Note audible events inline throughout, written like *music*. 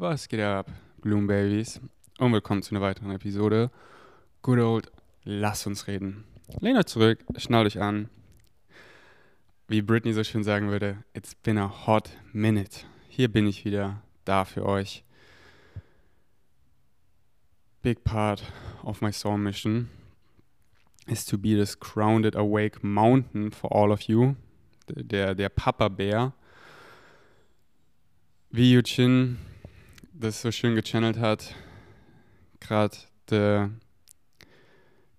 Was geht ab, Bloom Babies? Und willkommen zu einer weiteren Episode. Good old, lass uns reden. Lehnt euch zurück, schnallt euch an. Wie Britney so schön sagen würde, it's been a hot minute. Hier bin ich wieder, da für euch. Big part of my soul mission is to be this grounded, awake mountain for all of you. Der, der Papa-Bär. Wie Yuchin das so schön gechannelt hat, gerade the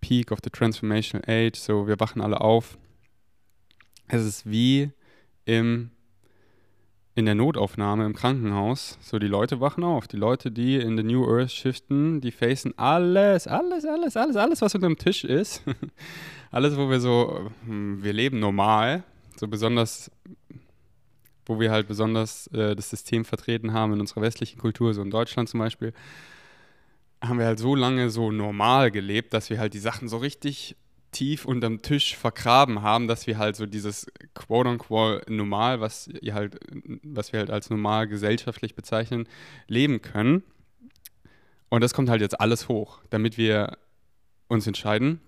peak of the transformational age, so wir wachen alle auf. Es ist wie im, in der Notaufnahme im Krankenhaus, so die Leute wachen auf. Die Leute, die in the New Earth shiften, die facen alles, alles, alles, alles, alles, was unter dem Tisch ist. *laughs* alles, wo wir so, hm, wir leben normal, so besonders wo wir halt besonders äh, das System vertreten haben in unserer westlichen Kultur, so in Deutschland zum Beispiel, haben wir halt so lange so normal gelebt, dass wir halt die Sachen so richtig tief unterm Tisch vergraben haben, dass wir halt so dieses quote-unquote normal, was ihr halt, was wir halt als normal gesellschaftlich bezeichnen, leben können. Und das kommt halt jetzt alles hoch, damit wir uns entscheiden,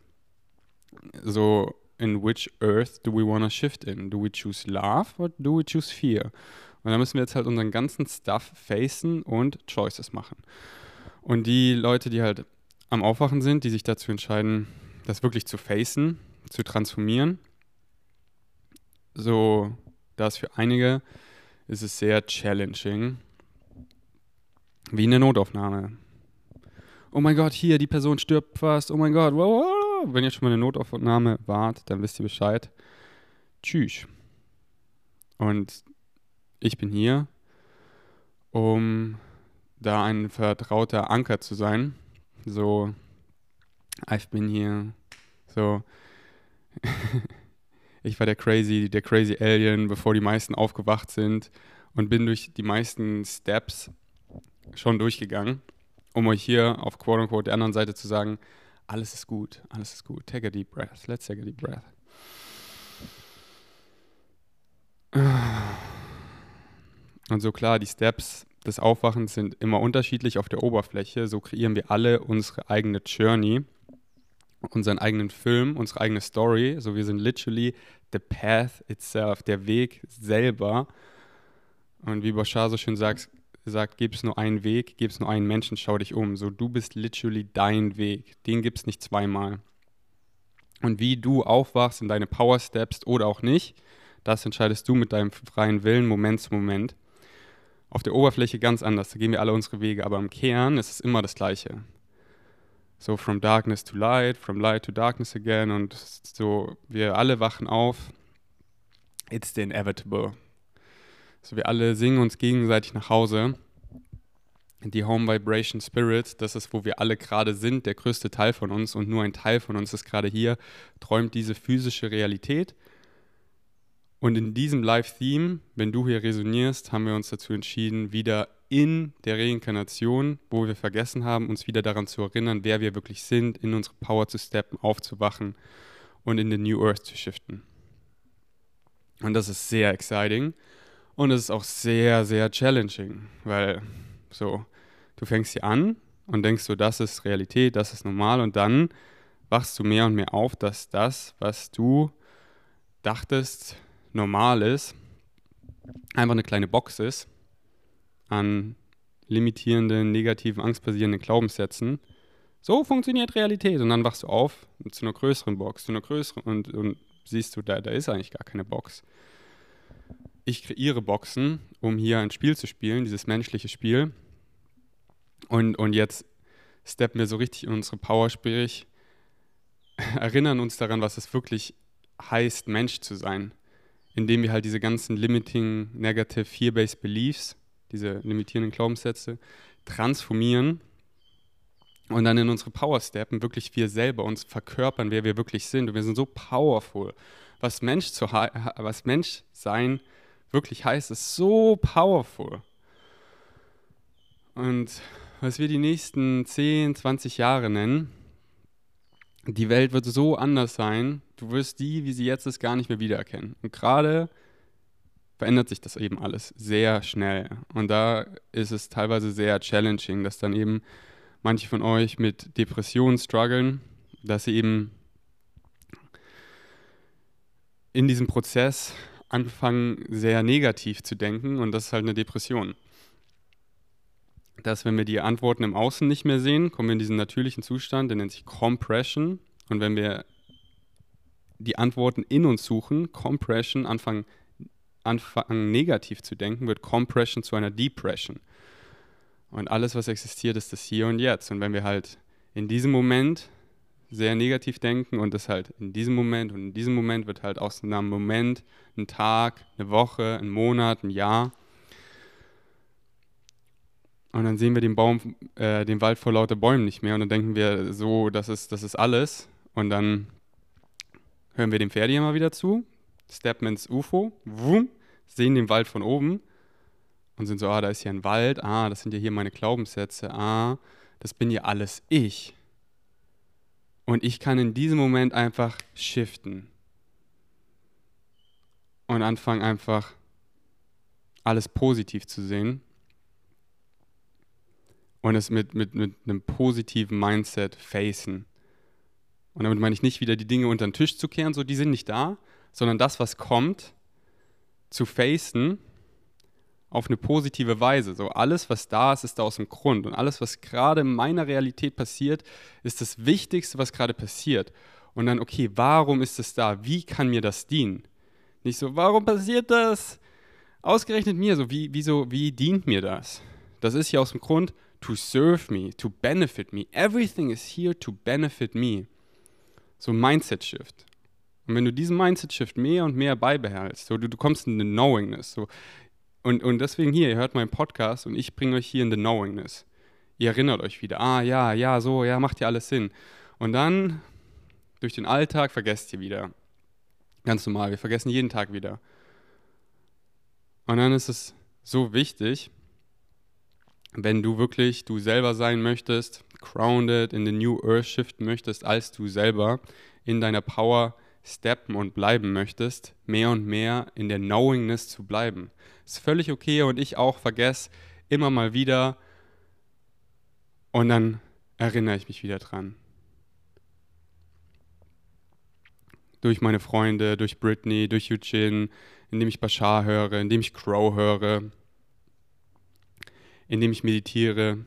so in which earth do we want to shift in? Do we choose love or do we choose fear? Und da müssen wir jetzt halt unseren ganzen Stuff facen und Choices machen. Und die Leute, die halt am Aufwachen sind, die sich dazu entscheiden, das wirklich zu facen, zu transformieren, so, das für einige ist es sehr challenging. Wie in der Notaufnahme. Oh mein Gott, hier, die Person stirbt fast. Oh mein Gott, wow, wow wenn ihr schon mal eine Notaufnahme wart, dann wisst ihr Bescheid. Tschüss. Und ich bin hier, um da ein vertrauter Anker zu sein. So, ich bin hier. So, *laughs* ich war der crazy, der crazy Alien, bevor die meisten aufgewacht sind und bin durch die meisten Steps schon durchgegangen, um euch hier auf quote unquote der anderen Seite zu sagen, alles ist gut, alles ist gut. Take a deep breath. Let's take a deep breath. Und so klar, die Steps des Aufwachens sind immer unterschiedlich auf der Oberfläche. So kreieren wir alle unsere eigene Journey, unseren eigenen Film, unsere eigene Story. So wir sind literally the path itself, der Weg selber. Und wie Bashar so schön sagt, sagt, gibt es nur einen Weg, gibt es nur einen Menschen, schau dich um. So, du bist literally dein Weg. Den gibt es nicht zweimal. Und wie du aufwachst in deine Power Steps oder auch nicht, das entscheidest du mit deinem freien Willen Moment zu Moment. Auf der Oberfläche ganz anders, da gehen wir alle unsere Wege, aber im Kern ist es immer das Gleiche. So from darkness to light, from light to darkness again und so, wir alle wachen auf. It's the inevitable. So, wir alle singen uns gegenseitig nach Hause. Die Home Vibration Spirit, das ist, wo wir alle gerade sind, der größte Teil von uns und nur ein Teil von uns ist gerade hier, träumt diese physische Realität. Und in diesem Live-Theme, wenn du hier resonierst, haben wir uns dazu entschieden, wieder in der Reinkarnation, wo wir vergessen haben, uns wieder daran zu erinnern, wer wir wirklich sind, in unsere Power zu steppen, aufzuwachen und in den New Earth zu shiften. Und das ist sehr exciting. Und es ist auch sehr, sehr challenging, weil so, du fängst hier an und denkst so, das ist Realität, das ist normal und dann wachst du mehr und mehr auf, dass das, was du dachtest, normal ist, einfach eine kleine Box ist an limitierenden, negativen, angstbasierenden Glaubenssätzen. So funktioniert Realität. Und dann wachst du auf zu einer größeren Box, zu einer größeren und, und siehst du, da, da ist eigentlich gar keine Box ich kreiere Boxen, um hier ein Spiel zu spielen, dieses menschliche Spiel. Und, und jetzt steppen wir so richtig in unsere Power, sprich, *laughs* erinnern uns daran, was es wirklich heißt, Mensch zu sein. Indem wir halt diese ganzen limiting, negative, fear-based beliefs, diese limitierenden Glaubenssätze, transformieren und dann in unsere Power steppen, wirklich wir selber uns verkörpern, wer wir wirklich sind. Und wir sind so powerful. Was Mensch, zu, was Mensch sein wirklich heißt, ist so powerful. Und was wir die nächsten 10, 20 Jahre nennen, die Welt wird so anders sein, du wirst die, wie sie jetzt ist, gar nicht mehr wiedererkennen. Und gerade verändert sich das eben alles sehr schnell. Und da ist es teilweise sehr challenging, dass dann eben manche von euch mit Depressionen strugglen, dass sie eben in diesem Prozess anfangen, sehr negativ zu denken und das ist halt eine Depression. Dass, wenn wir die Antworten im Außen nicht mehr sehen, kommen wir in diesen natürlichen Zustand, der nennt sich Compression. Und wenn wir die Antworten in uns suchen, Compression, anfangen, anfangen negativ zu denken, wird Compression zu einer Depression. Und alles, was existiert, ist das Hier und Jetzt. Und wenn wir halt in diesem Moment sehr negativ denken und das halt in diesem Moment und in diesem Moment wird halt aus einem Moment ein Tag, eine Woche, ein Monat, ein Jahr. Und dann sehen wir den Baum, äh, den Wald vor lauter Bäumen nicht mehr und dann denken wir so, das ist, das ist alles. Und dann hören wir dem Pferd immer wieder zu, steppen ins UFO, wum, sehen den Wald von oben und sind so, ah, da ist hier ein Wald, ah, das sind ja hier meine Glaubenssätze, ah, das bin ja alles ich. Und ich kann in diesem Moment einfach shiften. Und anfangen einfach alles positiv zu sehen. Und es mit, mit, mit einem positiven Mindset facen. Und damit meine ich nicht wieder die Dinge unter den Tisch zu kehren, so die sind nicht da, sondern das, was kommt, zu facen auf eine positive Weise. So alles, was da ist, ist da aus dem Grund. Und alles, was gerade in meiner Realität passiert, ist das Wichtigste, was gerade passiert. Und dann, okay, warum ist es da? Wie kann mir das dienen? Nicht so, warum passiert das? Ausgerechnet mir, so, wie, wie, so, wie dient mir das? Das ist hier aus dem Grund, to serve me, to benefit me. Everything is here to benefit me. So Mindset Shift. Und wenn du diesen Mindset Shift mehr und mehr beibehältst, so du, du kommst in den Knowingness, so und, und deswegen hier, ihr hört meinen Podcast und ich bringe euch hier in the Knowingness. Ihr erinnert euch wieder, ah ja, ja, so, ja, macht ja alles Sinn. Und dann durch den Alltag vergesst ihr wieder. Ganz normal, wir vergessen jeden Tag wieder. Und dann ist es so wichtig, wenn du wirklich du selber sein möchtest, grounded in the new earth shiften möchtest, als du selber in deiner Power steppen und bleiben möchtest, mehr und mehr in der Knowingness zu bleiben. Ist völlig okay und ich auch vergesse immer mal wieder und dann erinnere ich mich wieder dran. Durch meine Freunde, durch Britney, durch Eugene, indem ich Bashar höre, indem ich Crow höre, indem ich meditiere.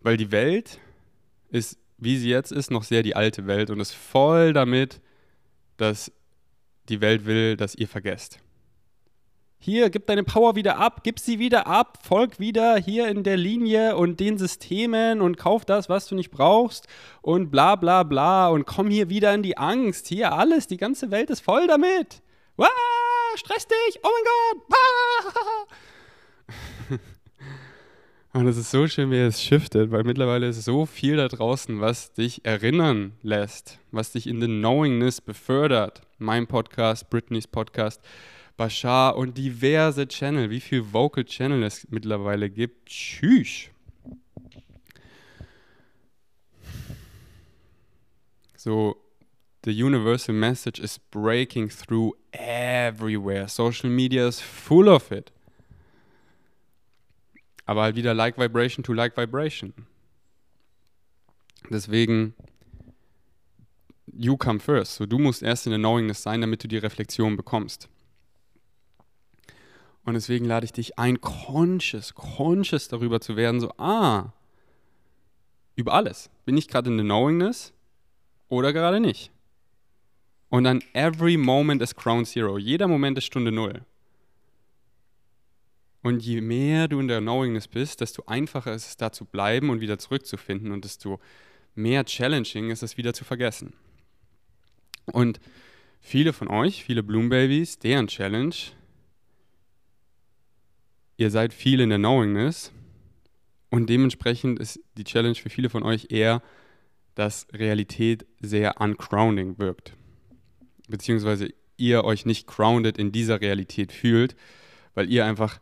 Weil die Welt ist wie sie jetzt ist, noch sehr die alte Welt und ist voll damit, dass die Welt will, dass ihr vergesst. Hier, gib deine Power wieder ab, gib sie wieder ab, folg wieder hier in der Linie und den Systemen und kauf das, was du nicht brauchst und bla bla bla und komm hier wieder in die Angst. Hier alles, die ganze Welt ist voll damit. Wah, stress dich, oh mein Gott. Ah. *laughs* Und es ist so schön, wie es shiftet, weil mittlerweile ist so viel da draußen, was dich erinnern lässt, was dich in the Knowingness befördert. Mein Podcast, Britneys Podcast, Bashar und diverse Channel. Wie viel Vocal Channel es mittlerweile gibt. Tschüss. So, the universal message is breaking through everywhere. Social media is full of it. Aber halt wieder Like Vibration to Like Vibration. Deswegen, you come first. So, du musst erst in der Knowingness sein, damit du die Reflexion bekommst. Und deswegen lade ich dich ein, conscious, conscious darüber zu werden, so, ah, über alles. Bin ich gerade in der Knowingness oder gerade nicht? Und dann every moment is Ground Zero. Jeder Moment ist Stunde Null. Und je mehr du in der Knowingness bist, desto einfacher ist es, da zu bleiben und wieder zurückzufinden und desto mehr challenging ist es, wieder zu vergessen. Und viele von euch, viele Bloom Babies, deren Challenge, ihr seid viel in der Knowingness und dementsprechend ist die Challenge für viele von euch eher, dass Realität sehr uncrounding wirkt. Beziehungsweise ihr euch nicht grounded in dieser Realität fühlt, weil ihr einfach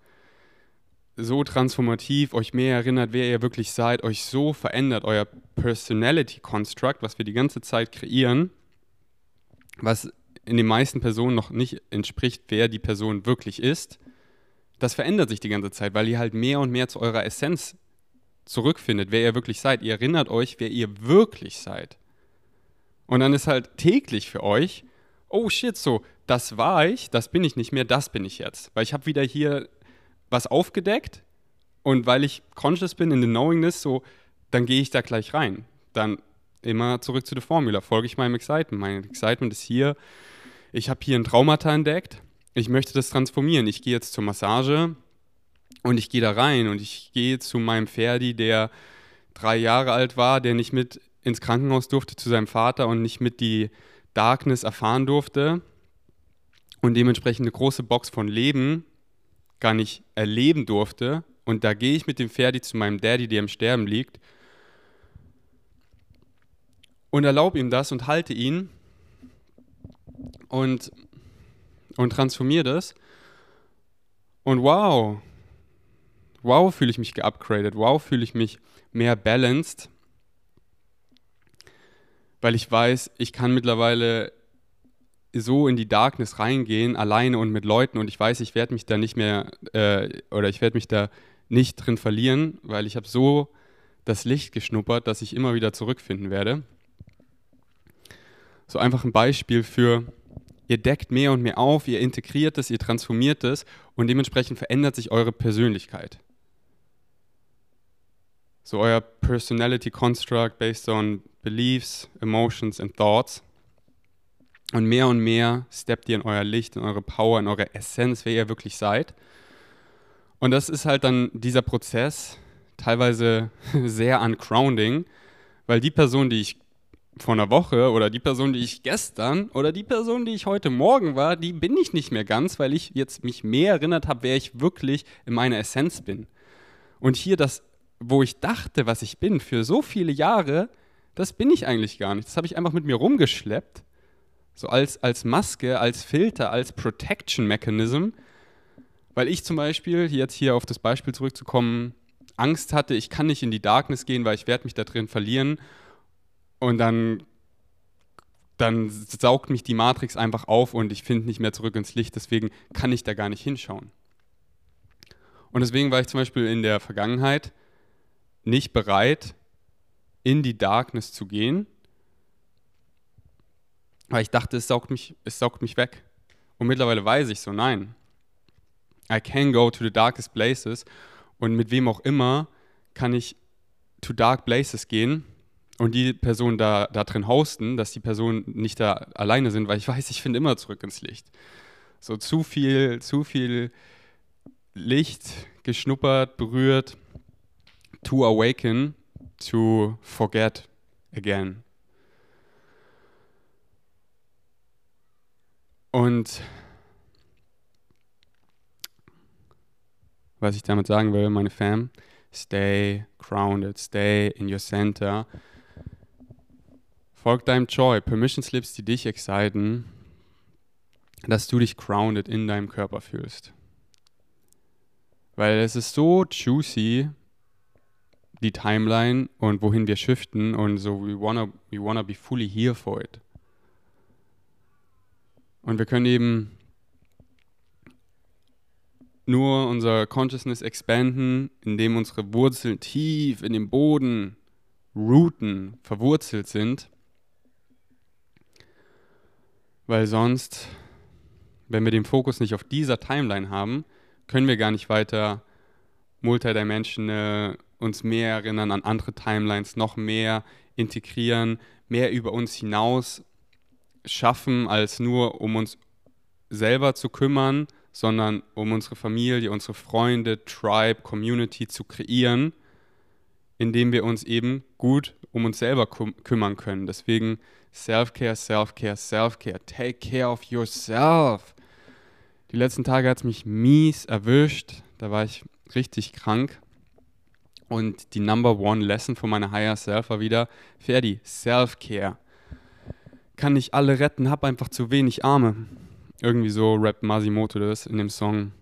so transformativ, euch mehr erinnert, wer ihr wirklich seid, euch so verändert, euer Personality Construct, was wir die ganze Zeit kreieren, was in den meisten Personen noch nicht entspricht, wer die Person wirklich ist, das verändert sich die ganze Zeit, weil ihr halt mehr und mehr zu eurer Essenz zurückfindet, wer ihr wirklich seid. Ihr erinnert euch, wer ihr wirklich seid. Und dann ist halt täglich für euch, oh shit, so, das war ich, das bin ich nicht mehr, das bin ich jetzt. Weil ich habe wieder hier was aufgedeckt und weil ich conscious bin in the knowingness, so, dann gehe ich da gleich rein. Dann immer zurück zu der Formula, folge ich meinem Excitement. Mein Excitement ist hier, ich habe hier ein Traumata entdeckt, ich möchte das transformieren. Ich gehe jetzt zur Massage und ich gehe da rein und ich gehe zu meinem Ferdi, der drei Jahre alt war, der nicht mit ins Krankenhaus durfte zu seinem Vater und nicht mit die Darkness erfahren durfte und dementsprechend eine große Box von Leben gar nicht erleben durfte. Und da gehe ich mit dem Ferdi zu meinem Daddy, der im Sterben liegt, und erlaube ihm das und halte ihn und, und transformiere das. Und wow, wow, fühle ich mich geupgradet, wow, fühle ich mich mehr balanced, weil ich weiß, ich kann mittlerweile so in die Darkness reingehen, alleine und mit Leuten und ich weiß, ich werde mich da nicht mehr äh, oder ich werde mich da nicht drin verlieren, weil ich habe so das Licht geschnuppert, dass ich immer wieder zurückfinden werde. So einfach ein Beispiel für, ihr deckt mehr und mehr auf, ihr integriert es, ihr transformiert es und dementsprechend verändert sich eure Persönlichkeit. So euer Personality Construct based on Beliefs, Emotions and Thoughts. Und mehr und mehr steppt ihr in euer Licht, in eure Power, in eure Essenz, wer ihr wirklich seid. Und das ist halt dann dieser Prozess, teilweise *laughs* sehr uncrounding, weil die Person, die ich vor einer Woche oder die Person, die ich gestern oder die Person, die ich heute Morgen war, die bin ich nicht mehr ganz, weil ich jetzt mich mehr erinnert habe, wer ich wirklich in meiner Essenz bin. Und hier das, wo ich dachte, was ich bin, für so viele Jahre, das bin ich eigentlich gar nicht. Das habe ich einfach mit mir rumgeschleppt, so als, als Maske, als Filter, als Protection Mechanism, weil ich zum Beispiel, jetzt hier auf das Beispiel zurückzukommen, Angst hatte, ich kann nicht in die Darkness gehen, weil ich werde mich da drin verlieren. Und dann, dann saugt mich die Matrix einfach auf und ich finde nicht mehr zurück ins Licht, deswegen kann ich da gar nicht hinschauen. Und deswegen war ich zum Beispiel in der Vergangenheit nicht bereit, in die Darkness zu gehen, weil ich dachte, es saugt mich, es saugt mich weg. Und mittlerweile weiß ich so, nein. I can go to the darkest places und mit wem auch immer kann ich to dark places gehen und die Person da, da drin hosten, dass die Personen nicht da alleine sind, weil ich weiß, ich finde immer zurück ins Licht. So zu viel, zu viel Licht geschnuppert, berührt, to awaken, to forget again. Und was ich damit sagen will, meine Fam, stay grounded, stay in your center Folg deinem Joy, Permission Slips, die dich exciten, dass du dich grounded in deinem Körper fühlst. Weil es ist so juicy, die Timeline und wohin wir shiften und so, we wanna, we wanna be fully here for it. Und wir können eben nur unser Consciousness expanden, indem unsere Wurzeln tief in den Boden rooten, verwurzelt sind. Weil sonst, wenn wir den Fokus nicht auf dieser Timeline haben, können wir gar nicht weiter multidimensional uns mehr erinnern an andere Timelines, noch mehr integrieren, mehr über uns hinaus schaffen, als nur um uns selber zu kümmern, sondern um unsere Familie, unsere Freunde, Tribe, Community zu kreieren, indem wir uns eben gut um uns selber küm kümmern können. Deswegen Self-Care, Self-Care, Self-Care. Take care of yourself. Die letzten Tage hat es mich mies erwischt. Da war ich richtig krank. Und die Number One Lesson von meiner Higher Self war wieder, Ferdi, Self-Care. Kann nicht alle retten, hab einfach zu wenig Arme. Irgendwie so rappt Masimoto das in dem Song.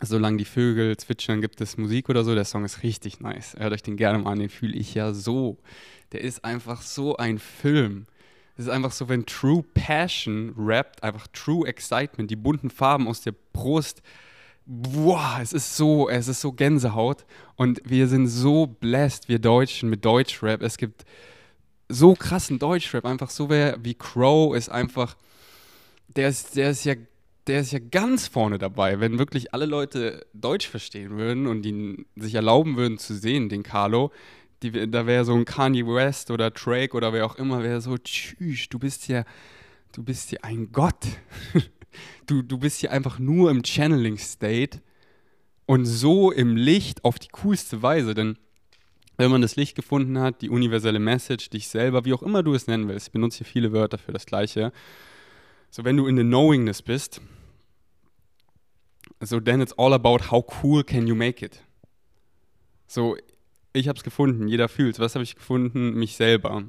Solange die Vögel zwitschern, gibt es Musik oder so. Der Song ist richtig nice. Hört euch den gerne mal an, den fühle ich ja so der ist einfach so ein Film. Es ist einfach so, wenn True Passion rappt, einfach True Excitement, die bunten Farben aus der Brust. Boah, es ist so, es ist so Gänsehaut. Und wir sind so blessed, wir Deutschen, mit Deutschrap. Es gibt so krassen Deutschrap. Einfach so wer wie Crow ist einfach, der ist, der ist ja, der ist ja ganz vorne dabei. Wenn wirklich alle Leute Deutsch verstehen würden und ihn sich erlauben würden zu sehen, den Carlo, die, da wäre so ein Kanye West oder Drake oder wer auch immer, wäre so, tschüss, du bist ja, du bist ja ein Gott. *laughs* du, du bist ja einfach nur im Channeling-State und so im Licht auf die coolste Weise, denn wenn man das Licht gefunden hat, die universelle Message, dich selber, wie auch immer du es nennen willst, ich benutze hier viele Wörter für das Gleiche, so wenn du in the knowingness bist, so then it's all about how cool can you make it. So, ich habe es gefunden, jeder fühlt Was habe ich gefunden? Mich selber.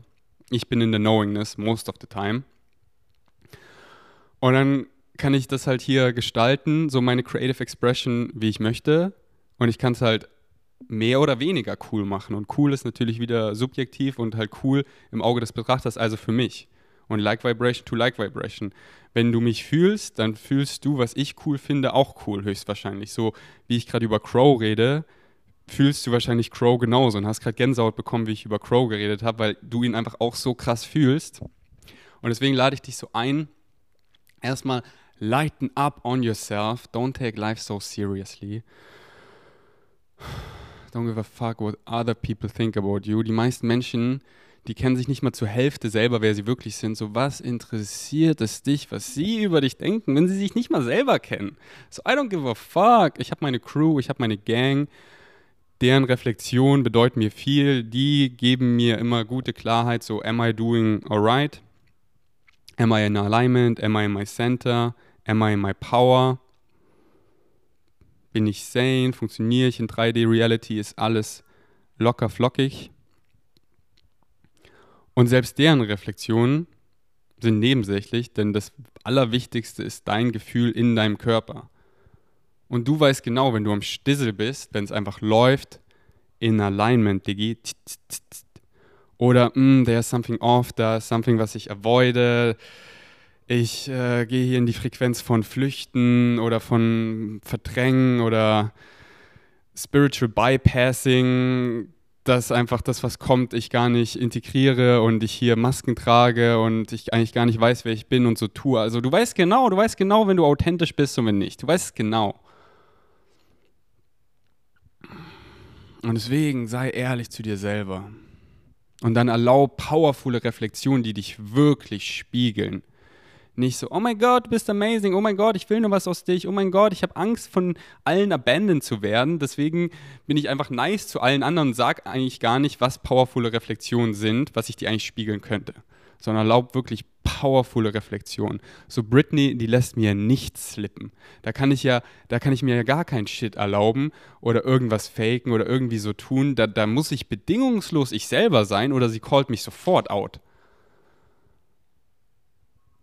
Ich bin in the knowingness most of the time. Und dann kann ich das halt hier gestalten, so meine Creative Expression, wie ich möchte. Und ich kann es halt mehr oder weniger cool machen. Und cool ist natürlich wieder subjektiv und halt cool im Auge des Betrachters, also für mich. Und Like Vibration to Like Vibration. Wenn du mich fühlst, dann fühlst du, was ich cool finde, auch cool, höchstwahrscheinlich. So wie ich gerade über Crow rede, fühlst du wahrscheinlich Crow genauso und hast gerade Gänsehaut bekommen, wie ich über Crow geredet habe, weil du ihn einfach auch so krass fühlst. Und deswegen lade ich dich so ein, erstmal lighten up on yourself, don't take life so seriously. Don't give a fuck what other people think about you. Die meisten Menschen, die kennen sich nicht mal zur Hälfte selber, wer sie wirklich sind. So, was interessiert es dich, was sie über dich denken, wenn sie sich nicht mal selber kennen? So, I don't give a fuck. Ich habe meine Crew, ich habe meine Gang deren Reflexion bedeutet mir viel. Die geben mir immer gute Klarheit, so am I doing alright? Am I in alignment? Am I in my center? Am I in my power? Bin ich sane? Funktioniere ich in 3D-Reality? Ist alles locker flockig? Und selbst deren Reflexionen sind nebensächlich, denn das Allerwichtigste ist dein Gefühl in deinem Körper. Und du weißt genau, wenn du am Stissel bist, wenn es einfach läuft, in Alignment, Digi. Oder, mm, there's something off, da something, was ich avoide. Ich äh, gehe hier in die Frequenz von Flüchten oder von Verdrängen oder Spiritual Bypassing, dass einfach das, was kommt, ich gar nicht integriere und ich hier Masken trage und ich eigentlich gar nicht weiß, wer ich bin und so tue. Also du weißt genau, du weißt genau, wenn du authentisch bist und wenn nicht. Du weißt es genau. Und deswegen sei ehrlich zu dir selber. Und dann erlaub powervolle Reflexionen, die dich wirklich spiegeln. Nicht so, oh mein Gott, du bist amazing, oh mein Gott, ich will nur was aus dich, oh mein Gott, ich habe Angst von allen abandoned zu werden, deswegen bin ich einfach nice zu allen anderen und sag eigentlich gar nicht, was powervolle Reflexionen sind, was ich dir eigentlich spiegeln könnte sondern erlaubt wirklich powervolle Reflexion. So Britney, die lässt mir nichts slippen. Da kann ich ja, da kann ich mir ja gar keinen Shit erlauben oder irgendwas faken oder irgendwie so tun. Da, da muss ich bedingungslos ich selber sein oder sie callt mich sofort out.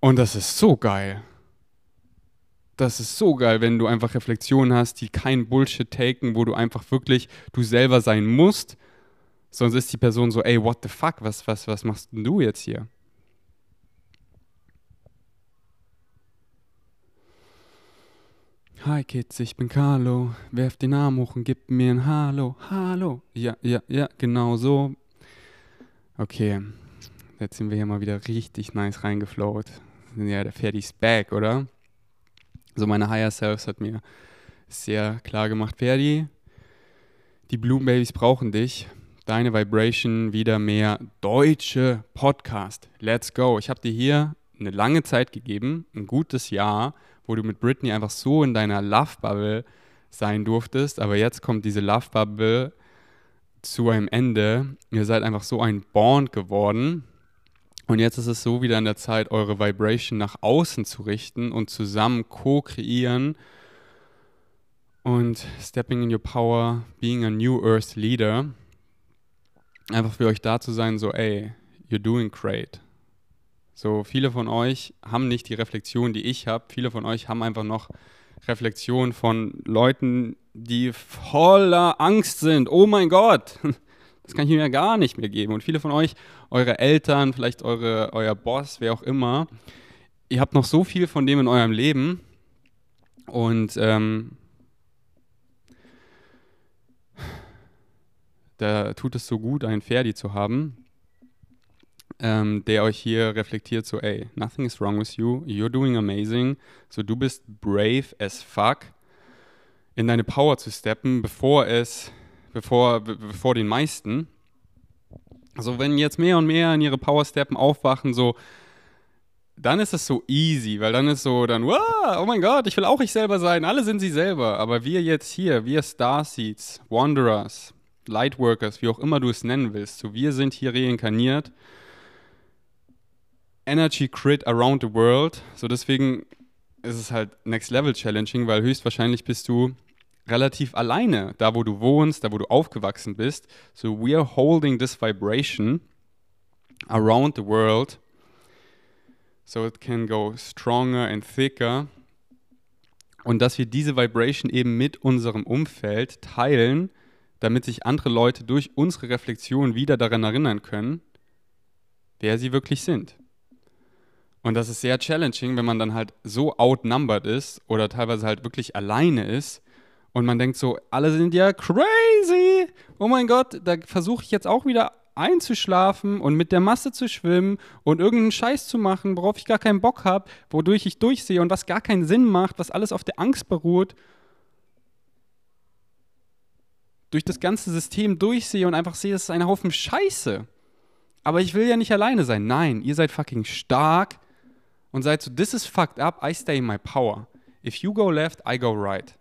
Und das ist so geil. Das ist so geil, wenn du einfach Reflexionen hast, die kein Bullshit taken, wo du einfach wirklich du selber sein musst. Sonst ist die Person so, ey, what the fuck, was, was, was machst denn du jetzt hier? Hi Kids, ich bin Carlo. Werf den Arm hoch und gib mir ein Hallo. Hallo. Ja, ja, ja, genau so. Okay, jetzt sind wir hier mal wieder richtig nice reingeflowt. Ja, der Ferdi back, oder? So, meine Higher Selves hat mir sehr klar gemacht, Ferdi, die Babies brauchen dich. Deine Vibration wieder mehr deutsche Podcast. Let's go. Ich habe dir hier eine lange Zeit gegeben, ein gutes Jahr wo du mit Britney einfach so in deiner Love-Bubble sein durftest, aber jetzt kommt diese Love-Bubble zu einem Ende. Ihr seid einfach so ein Bond geworden. Und jetzt ist es so wieder an der Zeit, eure Vibration nach außen zu richten und zusammen co-kreieren und stepping in your power, being a new earth leader. Einfach für euch da zu sein, so, ey, you're doing great. So, viele von euch haben nicht die Reflexion, die ich habe. Viele von euch haben einfach noch Reflexion von Leuten, die voller Angst sind. Oh mein Gott, *laughs* Das kann ich mir gar nicht mehr geben. Und viele von euch, eure Eltern, vielleicht eure, euer Boss, wer auch immer, ihr habt noch so viel von dem in eurem Leben. Und ähm, da tut es so gut, einen Ferdi zu haben, ähm, der euch hier reflektiert, so, ey, nothing is wrong with you, you're doing amazing, so du bist brave as fuck, in deine Power zu steppen, bevor es, bevor, bevor den meisten. Also wenn jetzt mehr und mehr in ihre Power steppen, aufwachen, so, dann ist es so easy, weil dann ist so dann, wow, oh mein Gott, ich will auch ich selber sein, alle sind sie selber. Aber wir jetzt hier, wir Starseeds, Wanderers, Lightworkers, wie auch immer du es nennen willst, so wir sind hier reinkarniert Energy Crit around the world. So deswegen ist es halt Next Level Challenging, weil höchstwahrscheinlich bist du relativ alleine, da wo du wohnst, da wo du aufgewachsen bist. So we are holding this vibration around the world so it can go stronger and thicker. Und dass wir diese Vibration eben mit unserem Umfeld teilen, damit sich andere Leute durch unsere Reflexion wieder daran erinnern können, wer sie wirklich sind. Und das ist sehr challenging, wenn man dann halt so outnumbered ist oder teilweise halt wirklich alleine ist und man denkt so, alle sind ja crazy. Oh mein Gott, da versuche ich jetzt auch wieder einzuschlafen und mit der Masse zu schwimmen und irgendeinen Scheiß zu machen, worauf ich gar keinen Bock habe, wodurch ich durchsehe und was gar keinen Sinn macht, was alles auf der Angst beruht. Durch das ganze System durchsehe und einfach sehe, es ist ein Haufen Scheiße. Aber ich will ja nicht alleine sein. Nein, ihr seid fucking stark und seid so, this is fucked up, I stay in my power. If you go left, I go right.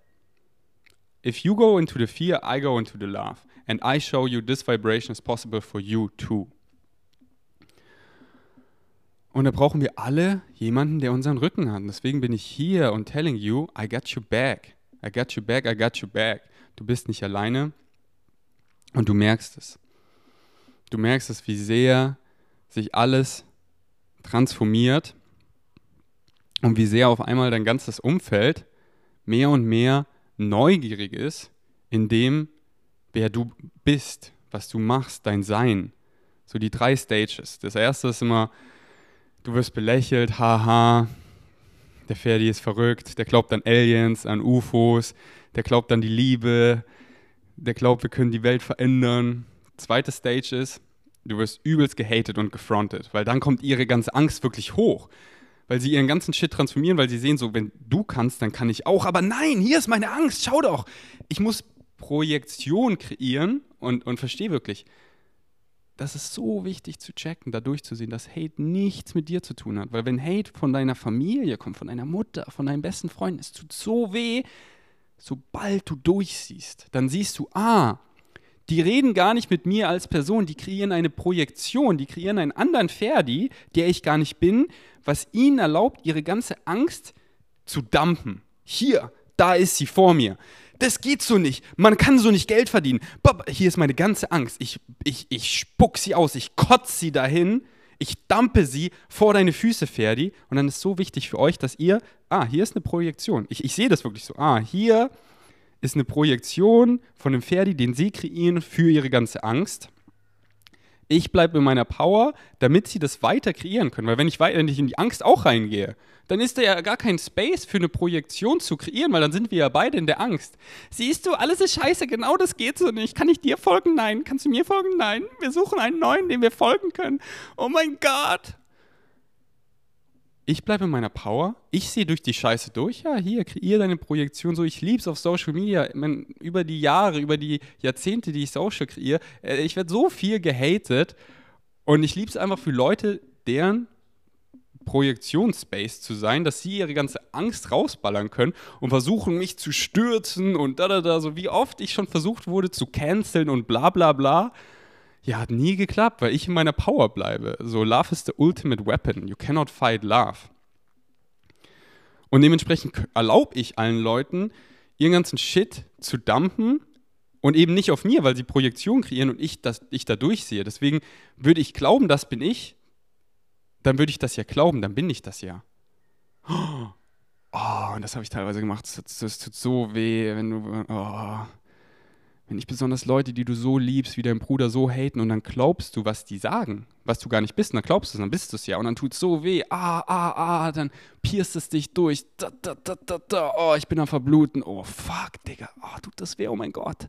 If you go into the fear, I go into the love. And I show you this vibration is possible for you too. Und da brauchen wir alle jemanden, der unseren Rücken hat. Deswegen bin ich hier und telling you, I got you back. I got you back, I got you back. Du bist nicht alleine und du merkst es. Du merkst es, wie sehr sich alles transformiert und wie sehr auf einmal dein ganzes Umfeld mehr und mehr neugierig ist in dem, wer du bist, was du machst, dein Sein. So die drei Stages. Das erste ist immer, du wirst belächelt, haha, der Ferdi ist verrückt, der glaubt an Aliens, an UFOs, der glaubt an die Liebe, der glaubt, wir können die Welt verändern. Zweite Stage ist, du wirst übelst gehatet und gefrontet, weil dann kommt ihre ganze Angst wirklich hoch weil sie ihren ganzen Shit transformieren, weil sie sehen so, wenn du kannst, dann kann ich auch. Aber nein, hier ist meine Angst, schau doch. Ich muss Projektion kreieren und, und verstehe wirklich, das ist so wichtig zu checken, da durchzusehen, dass Hate nichts mit dir zu tun hat. Weil wenn Hate von deiner Familie kommt, von deiner Mutter, von deinem besten Freund, es tut so weh, sobald du durchsiehst, dann siehst du, ah, die reden gar nicht mit mir als Person, die kreieren eine Projektion, die kreieren einen anderen Ferdi, der ich gar nicht bin, was ihnen erlaubt, ihre ganze Angst zu dampen. Hier, da ist sie vor mir. Das geht so nicht. Man kann so nicht Geld verdienen. Bob, hier ist meine ganze Angst. Ich, ich, ich spuck sie aus, ich kotze sie dahin, ich dampe sie vor deine Füße, Ferdi. Und dann ist so wichtig für euch, dass ihr, ah, hier ist eine Projektion. Ich, ich sehe das wirklich so. Ah, hier ist eine Projektion von dem Ferdi, den sie kreieren für ihre ganze Angst. Ich bleibe in meiner Power, damit sie das weiter kreieren können. Weil wenn ich, wenn ich in die Angst auch reingehe, dann ist da ja gar kein Space für eine Projektion zu kreieren, weil dann sind wir ja beide in der Angst. Siehst du, alles ist scheiße, genau das geht so nicht. Kann ich dir folgen? Nein. Kannst du mir folgen? Nein. Wir suchen einen neuen, dem wir folgen können. Oh mein Gott ich bleibe in meiner Power, ich sehe durch die Scheiße durch, ja, hier, kreiere deine Projektion so, ich liebe es auf Social Media, mein, über die Jahre, über die Jahrzehnte, die ich Social kreiere, äh, ich werde so viel gehatet. Und ich liebe es einfach für Leute, deren Projektionsspace zu sein, dass sie ihre ganze Angst rausballern können und versuchen, mich zu stürzen und da, da, da, so wie oft ich schon versucht wurde zu canceln und bla, bla, bla ja, hat nie geklappt, weil ich in meiner Power bleibe. So, Love is the ultimate weapon. You cannot fight love. Und dementsprechend erlaube ich allen Leuten, ihren ganzen Shit zu dumpen und eben nicht auf mir, weil sie Projektion kreieren und ich, das, ich da durchsehe. Deswegen würde ich glauben, das bin ich, dann würde ich das ja glauben, dann bin ich das ja. *gasps* Oh, und das habe ich teilweise gemacht. Das, das, tut so weh, wenn du. Oh wenn dich besonders Leute, die du so liebst, wie dein Bruder so haten und dann glaubst du, was die sagen, was du gar nicht bist, und dann glaubst du es, dann bist du es ja und dann tut es so weh, ah, ah, ah, dann pierst es dich durch, da, da, da, da, da, oh, ich bin am Verbluten, oh, fuck, Digga, oh, tut das weh, oh mein Gott.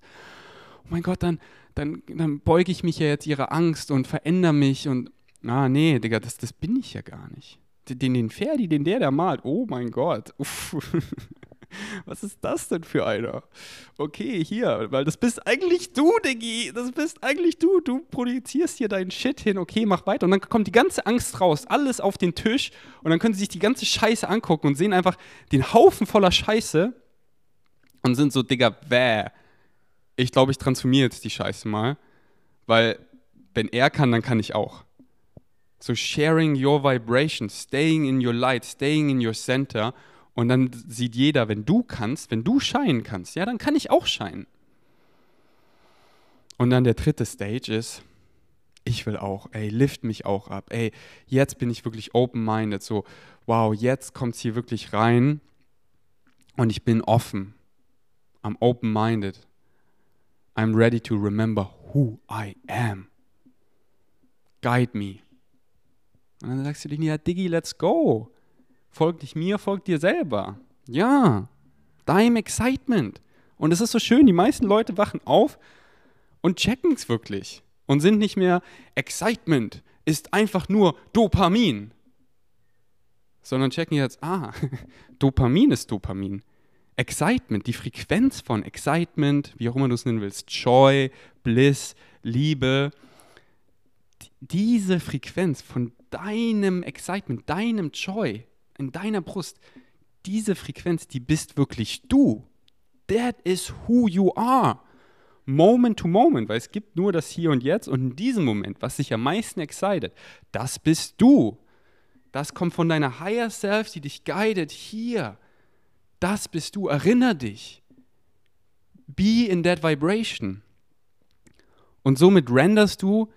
Oh mein Gott, dann, dann, dann beuge ich mich ja jetzt ihrer Angst und verändere mich und, ah, nee, Digga, das, das bin ich ja gar nicht. Den, den Ferdi, den der da malt, oh mein Gott, uff. *laughs* *laughs* Was ist das denn für einer? Okay, hier, weil das bist eigentlich du, Diggi. Das bist eigentlich du. Du projizierst hier deinen Shit hin. Okay, mach weiter. Und dann kommt die ganze Angst raus. Alles auf den Tisch. Und dann können sie sich die ganze Scheiße angucken und sehen einfach den Haufen voller Scheiße und sind so, Digga, bäh. Ich glaube, ich transformiere jetzt die Scheiße mal. Weil, wenn er kann, dann kann ich auch. So sharing your vibration, staying in your light, staying in your center und dann sieht jeder, wenn du kannst, wenn du scheinen kannst, ja, dann kann ich auch scheinen. Und dann der dritte Stage ist, ich will auch, ey, lift mich auch ab, ey, jetzt bin ich wirklich open-minded, so, wow, jetzt kommt es hier wirklich rein und ich bin offen. I'm open-minded. I'm ready to remember who I am. Guide me. Und dann sagst du dir, ja, Diggi, let's go. Folg nicht mir, folg dir selber. Ja, deinem Excitement. Und es ist so schön, die meisten Leute wachen auf und checken es wirklich und sind nicht mehr Excitement ist einfach nur Dopamin, sondern checken jetzt, ah, *laughs* Dopamin ist Dopamin. Excitement, die Frequenz von Excitement, wie auch immer du es nennen willst, Joy, Bliss, Liebe, diese Frequenz von deinem Excitement, deinem Joy, in deiner Brust, diese Frequenz, die bist wirklich du. That is who you are. Moment to moment, weil es gibt nur das Hier und Jetzt und in diesem Moment, was dich am meisten excited, das bist du. Das kommt von deiner Higher Self, die dich guidet hier. Das bist du. Erinner dich. Be in that vibration. Und somit renderst du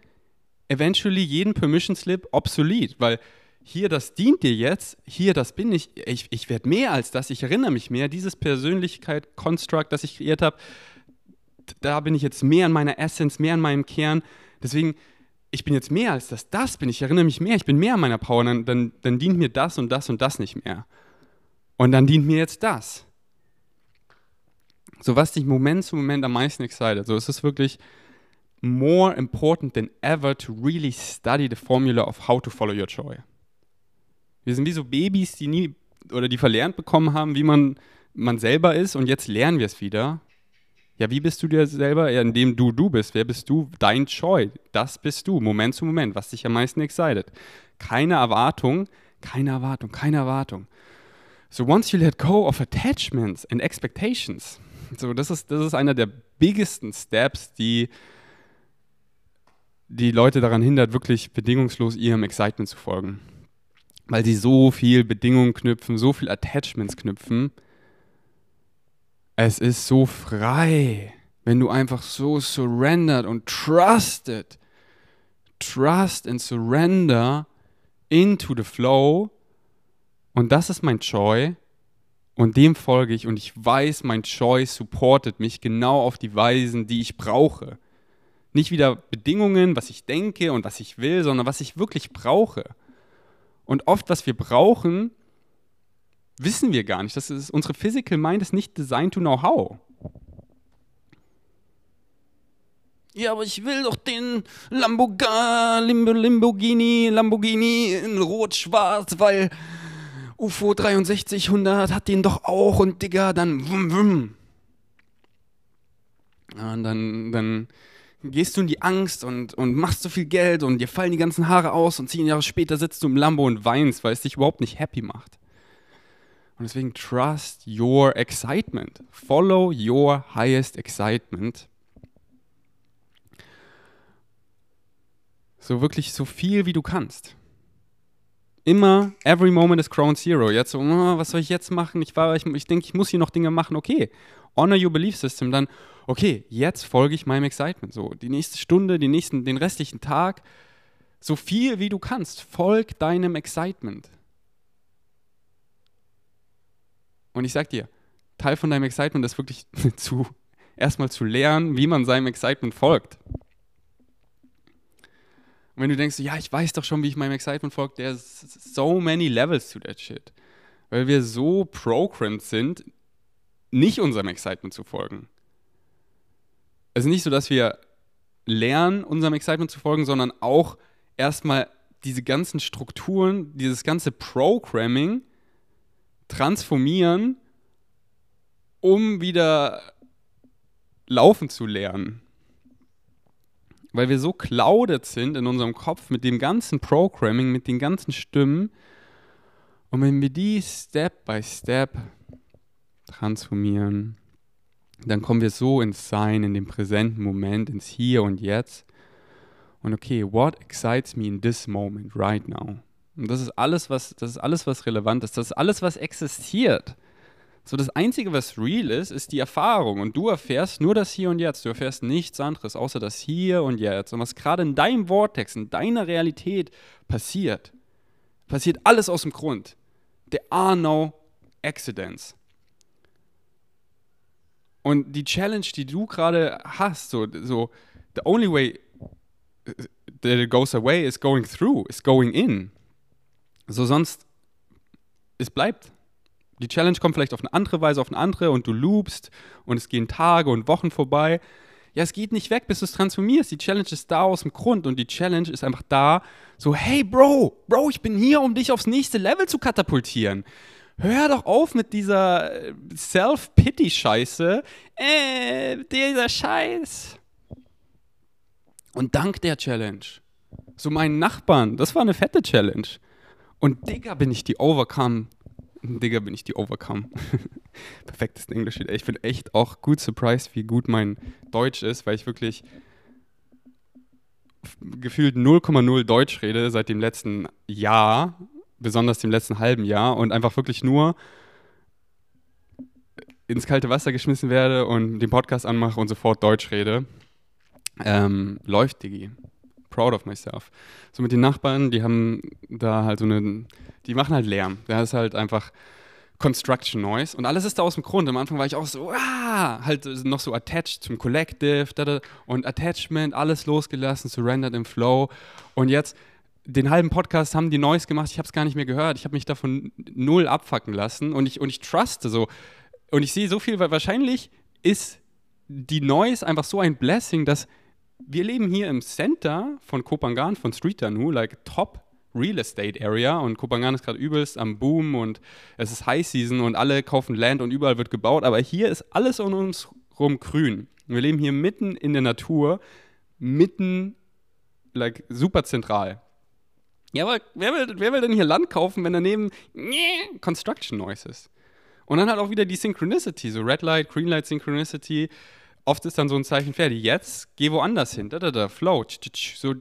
eventually jeden Permission Slip obsolet, weil hier, das dient dir jetzt, hier, das bin ich, ich, ich werde mehr als das, ich erinnere mich mehr, dieses Persönlichkeit-Construct, das ich kreiert habe, da bin ich jetzt mehr an meiner Essence, mehr an meinem Kern. Deswegen, ich bin jetzt mehr als das, das bin ich, ich erinnere mich mehr, ich bin mehr an meiner Power, dann, dann, dann dient mir das und das und das nicht mehr. Und dann dient mir jetzt das. So was dich Moment zu Moment am meisten excited. So es ist wirklich more important than ever to really study the formula of how to follow your joy. Wir sind wie so Babys, die nie oder die verlernt bekommen haben, wie man, man selber ist und jetzt lernen wir es wieder. Ja, wie bist du dir selber? Ja, indem du du bist. Wer bist du? Dein Joy. Das bist du, Moment zu Moment, was dich am meisten excited. Keine Erwartung, keine Erwartung, keine Erwartung. So once you let go of attachments and expectations, so das ist, das ist einer der biggesten Steps, die die Leute daran hindert, wirklich bedingungslos ihrem Excitement zu folgen weil sie so viel Bedingungen knüpfen, so viel Attachments knüpfen. Es ist so frei, wenn du einfach so surrendered und trusted, trust and surrender into the flow. Und das ist mein Joy. Und dem folge ich und ich weiß, mein Joy supportet mich genau auf die Weisen, die ich brauche. Nicht wieder Bedingungen, was ich denke und was ich will, sondern was ich wirklich brauche. Und oft, was wir brauchen, wissen wir gar nicht. Das ist, unsere Physical Mind ist nicht designed to know how. Ja, aber ich will doch den Lamborghini, Lamborghini in rot-schwarz, weil UFO 6300 hat den doch auch und Digga, dann wum, wum. Ja, und dann, dann gehst du in die Angst und, und machst so viel Geld und dir fallen die ganzen Haare aus und zehn Jahre später sitzt du im Lambo und weinst, weil es dich überhaupt nicht happy macht. Und deswegen trust your excitement. Follow your highest excitement. So wirklich so viel wie du kannst. Immer, every moment is ground zero. Jetzt so, oh, was soll ich jetzt machen? Ich, ich, ich denke, ich muss hier noch Dinge machen. Okay, honor your belief system. Dann, okay, jetzt folge ich meinem Excitement. So, die nächste Stunde, die nächsten, den restlichen Tag, so viel wie du kannst, folg deinem Excitement. Und ich sag dir, Teil von deinem Excitement ist wirklich *laughs* zu erstmal zu lernen, wie man seinem Excitement folgt. Und wenn du denkst, ja, ich weiß doch schon, wie ich meinem Excitement folge, there's so many levels to that shit. Weil wir so programmed sind, nicht unserem Excitement zu folgen. Es ist nicht so, dass wir lernen, unserem Excitement zu folgen, sondern auch erstmal diese ganzen Strukturen, dieses ganze Programming transformieren, um wieder laufen zu lernen. Weil wir so clouded sind in unserem Kopf mit dem ganzen Programming, mit den ganzen Stimmen. Und wenn wir die Step by Step transformieren, dann kommen wir so ins Sein, in den präsenten Moment, ins Hier und Jetzt. Und okay, what excites me in this moment right now? Und das ist alles, was, das ist alles, was relevant ist. Das ist alles, was existiert. So, das Einzige, was real ist, ist die Erfahrung. Und du erfährst nur das Hier und Jetzt. Du erfährst nichts anderes, außer das Hier und Jetzt. Und was gerade in deinem Vortex, in deiner Realität passiert, passiert alles aus dem Grund. There are no accidents. Und die Challenge, die du gerade hast, so, so, the only way that it goes away is going through, is going in. So, sonst, es bleibt. Die Challenge kommt vielleicht auf eine andere Weise, auf eine andere und du loopst und es gehen Tage und Wochen vorbei. Ja, es geht nicht weg, bis du es transformierst. Die Challenge ist da aus dem Grund und die Challenge ist einfach da, so, hey Bro, Bro, ich bin hier, um dich aufs nächste Level zu katapultieren hör doch auf mit dieser äh, Self-Pity-Scheiße. Äh, dieser Scheiß. Und dank der Challenge, so meinen Nachbarn, das war eine fette Challenge. Und Digga, bin ich die Overcome. Digga, bin ich die Overcome. *laughs* Perfektes Englisch wieder. Ich bin echt auch gut surprised, wie gut mein Deutsch ist, weil ich wirklich gefühlt 0,0 Deutsch rede seit dem letzten Jahr besonders dem letzten halben Jahr und einfach wirklich nur ins kalte Wasser geschmissen werde und den Podcast anmache und sofort Deutsch rede. Ähm, läuft, Digi. Proud of myself. So mit den Nachbarn, die haben da halt so eine, die machen halt Lärm. Da ist halt einfach Construction Noise und alles ist da aus dem Grund. Am Anfang war ich auch so, ah, halt noch so attached zum Collective da, da, und Attachment, alles losgelassen, surrendered im Flow. Und jetzt den halben Podcast haben die Noise gemacht, ich habe es gar nicht mehr gehört. Ich habe mich davon null abfacken lassen und ich, und ich truste so. Und ich sehe so viel, weil wahrscheinlich ist die Noise einfach so ein Blessing, dass wir leben hier im Center von Kopangan, von Street Danu, like top Real Estate Area und Kopangan ist gerade übelst am Boom und es ist High Season und alle kaufen Land und überall wird gebaut, aber hier ist alles um uns rum grün. Wir leben hier mitten in der Natur, mitten, like super zentral. Ja, aber wer will, wer will denn hier Land kaufen, wenn daneben *tsk* Construction Noise ist? Und dann halt auch wieder die Synchronicity, so Red Light, Green Light Synchronicity. Oft ist dann so ein Zeichen fertig. Jetzt geh woanders hin. Da, da, da, Flow. So,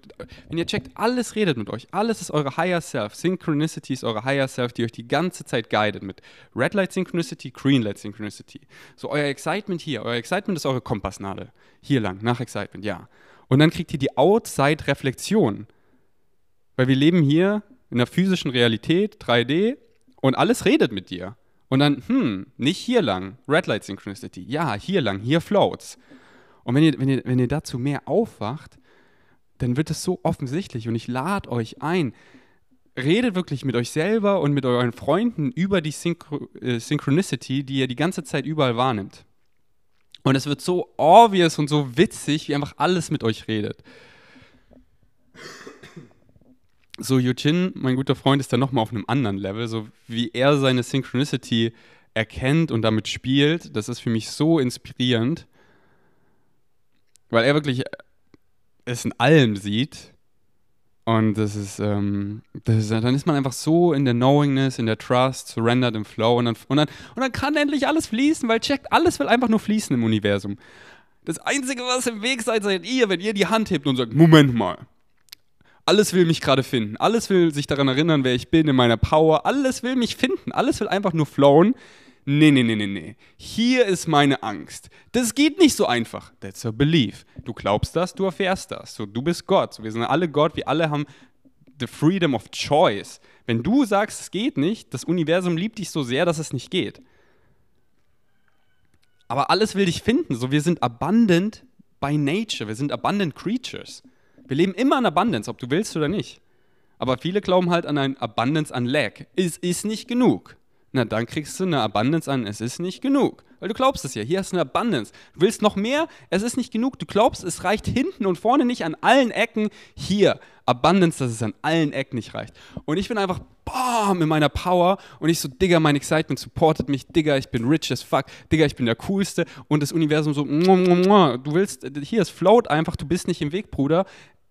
wenn ihr checkt, alles redet mit euch. Alles ist eure Higher Self. Synchronicity ist eure Higher Self, die euch die ganze Zeit guidet mit Red Light Synchronicity, Green Light Synchronicity. So, euer Excitement hier. Euer Excitement ist eure Kompassnadel. Hier lang, nach Excitement, ja. Und dann kriegt ihr die Outside-Reflexion. Weil wir leben hier in der physischen Realität, 3D, und alles redet mit dir. Und dann, hm, nicht hier lang, Red Light Synchronicity. Ja, hier lang, hier floats. Und wenn ihr, wenn ihr, wenn ihr dazu mehr aufwacht, dann wird es so offensichtlich. Und ich lade euch ein, redet wirklich mit euch selber und mit euren Freunden über die Synchro äh, Synchronicity, die ihr die ganze Zeit überall wahrnimmt. Und es wird so obvious und so witzig, wie einfach alles mit euch redet so Yuchin, mein guter Freund, ist dann nochmal auf einem anderen Level, so wie er seine Synchronicity erkennt und damit spielt, das ist für mich so inspirierend, weil er wirklich es in allem sieht. Und das ist, ähm, das ist, dann ist man einfach so in der Knowingness, in der Trust, surrendered im Flow. Und dann, und dann, und dann kann endlich alles fließen, weil checkt, alles will einfach nur fließen im Universum. Das Einzige, was im Weg seid, seid ihr, wenn ihr die Hand hebt und sagt, Moment mal, alles will mich gerade finden. Alles will sich daran erinnern, wer ich bin, in meiner Power. Alles will mich finden. Alles will einfach nur flowen. Nee, nee, nee, nee, nee. Hier ist meine Angst. Das geht nicht so einfach. That's a belief. Du glaubst das, du erfährst das. So, du bist Gott. Wir sind alle Gott. Wir alle haben the freedom of choice. Wenn du sagst, es geht nicht, das Universum liebt dich so sehr, dass es nicht geht. Aber alles will dich finden. So, wir sind abundant by nature. Wir sind abundant creatures. Wir leben immer in Abundance, ob du willst oder nicht. Aber viele glauben halt an ein Abundance an Lack. Es ist nicht genug. Na, dann kriegst du eine Abundance an, es ist nicht genug. Weil du glaubst es ja. Hier hast du eine Abundance. Du willst noch mehr, es ist nicht genug. Du glaubst, es reicht hinten und vorne nicht an allen Ecken. Hier, Abundance, dass es an allen Ecken nicht reicht. Und ich bin einfach, bam, in meiner Power. Und ich so, Digga, mein Excitement supportet mich. Digga, ich bin rich as fuck. Digga, ich bin der Coolste. Und das Universum so, du willst, hier, es float einfach, du bist nicht im Weg, Bruder.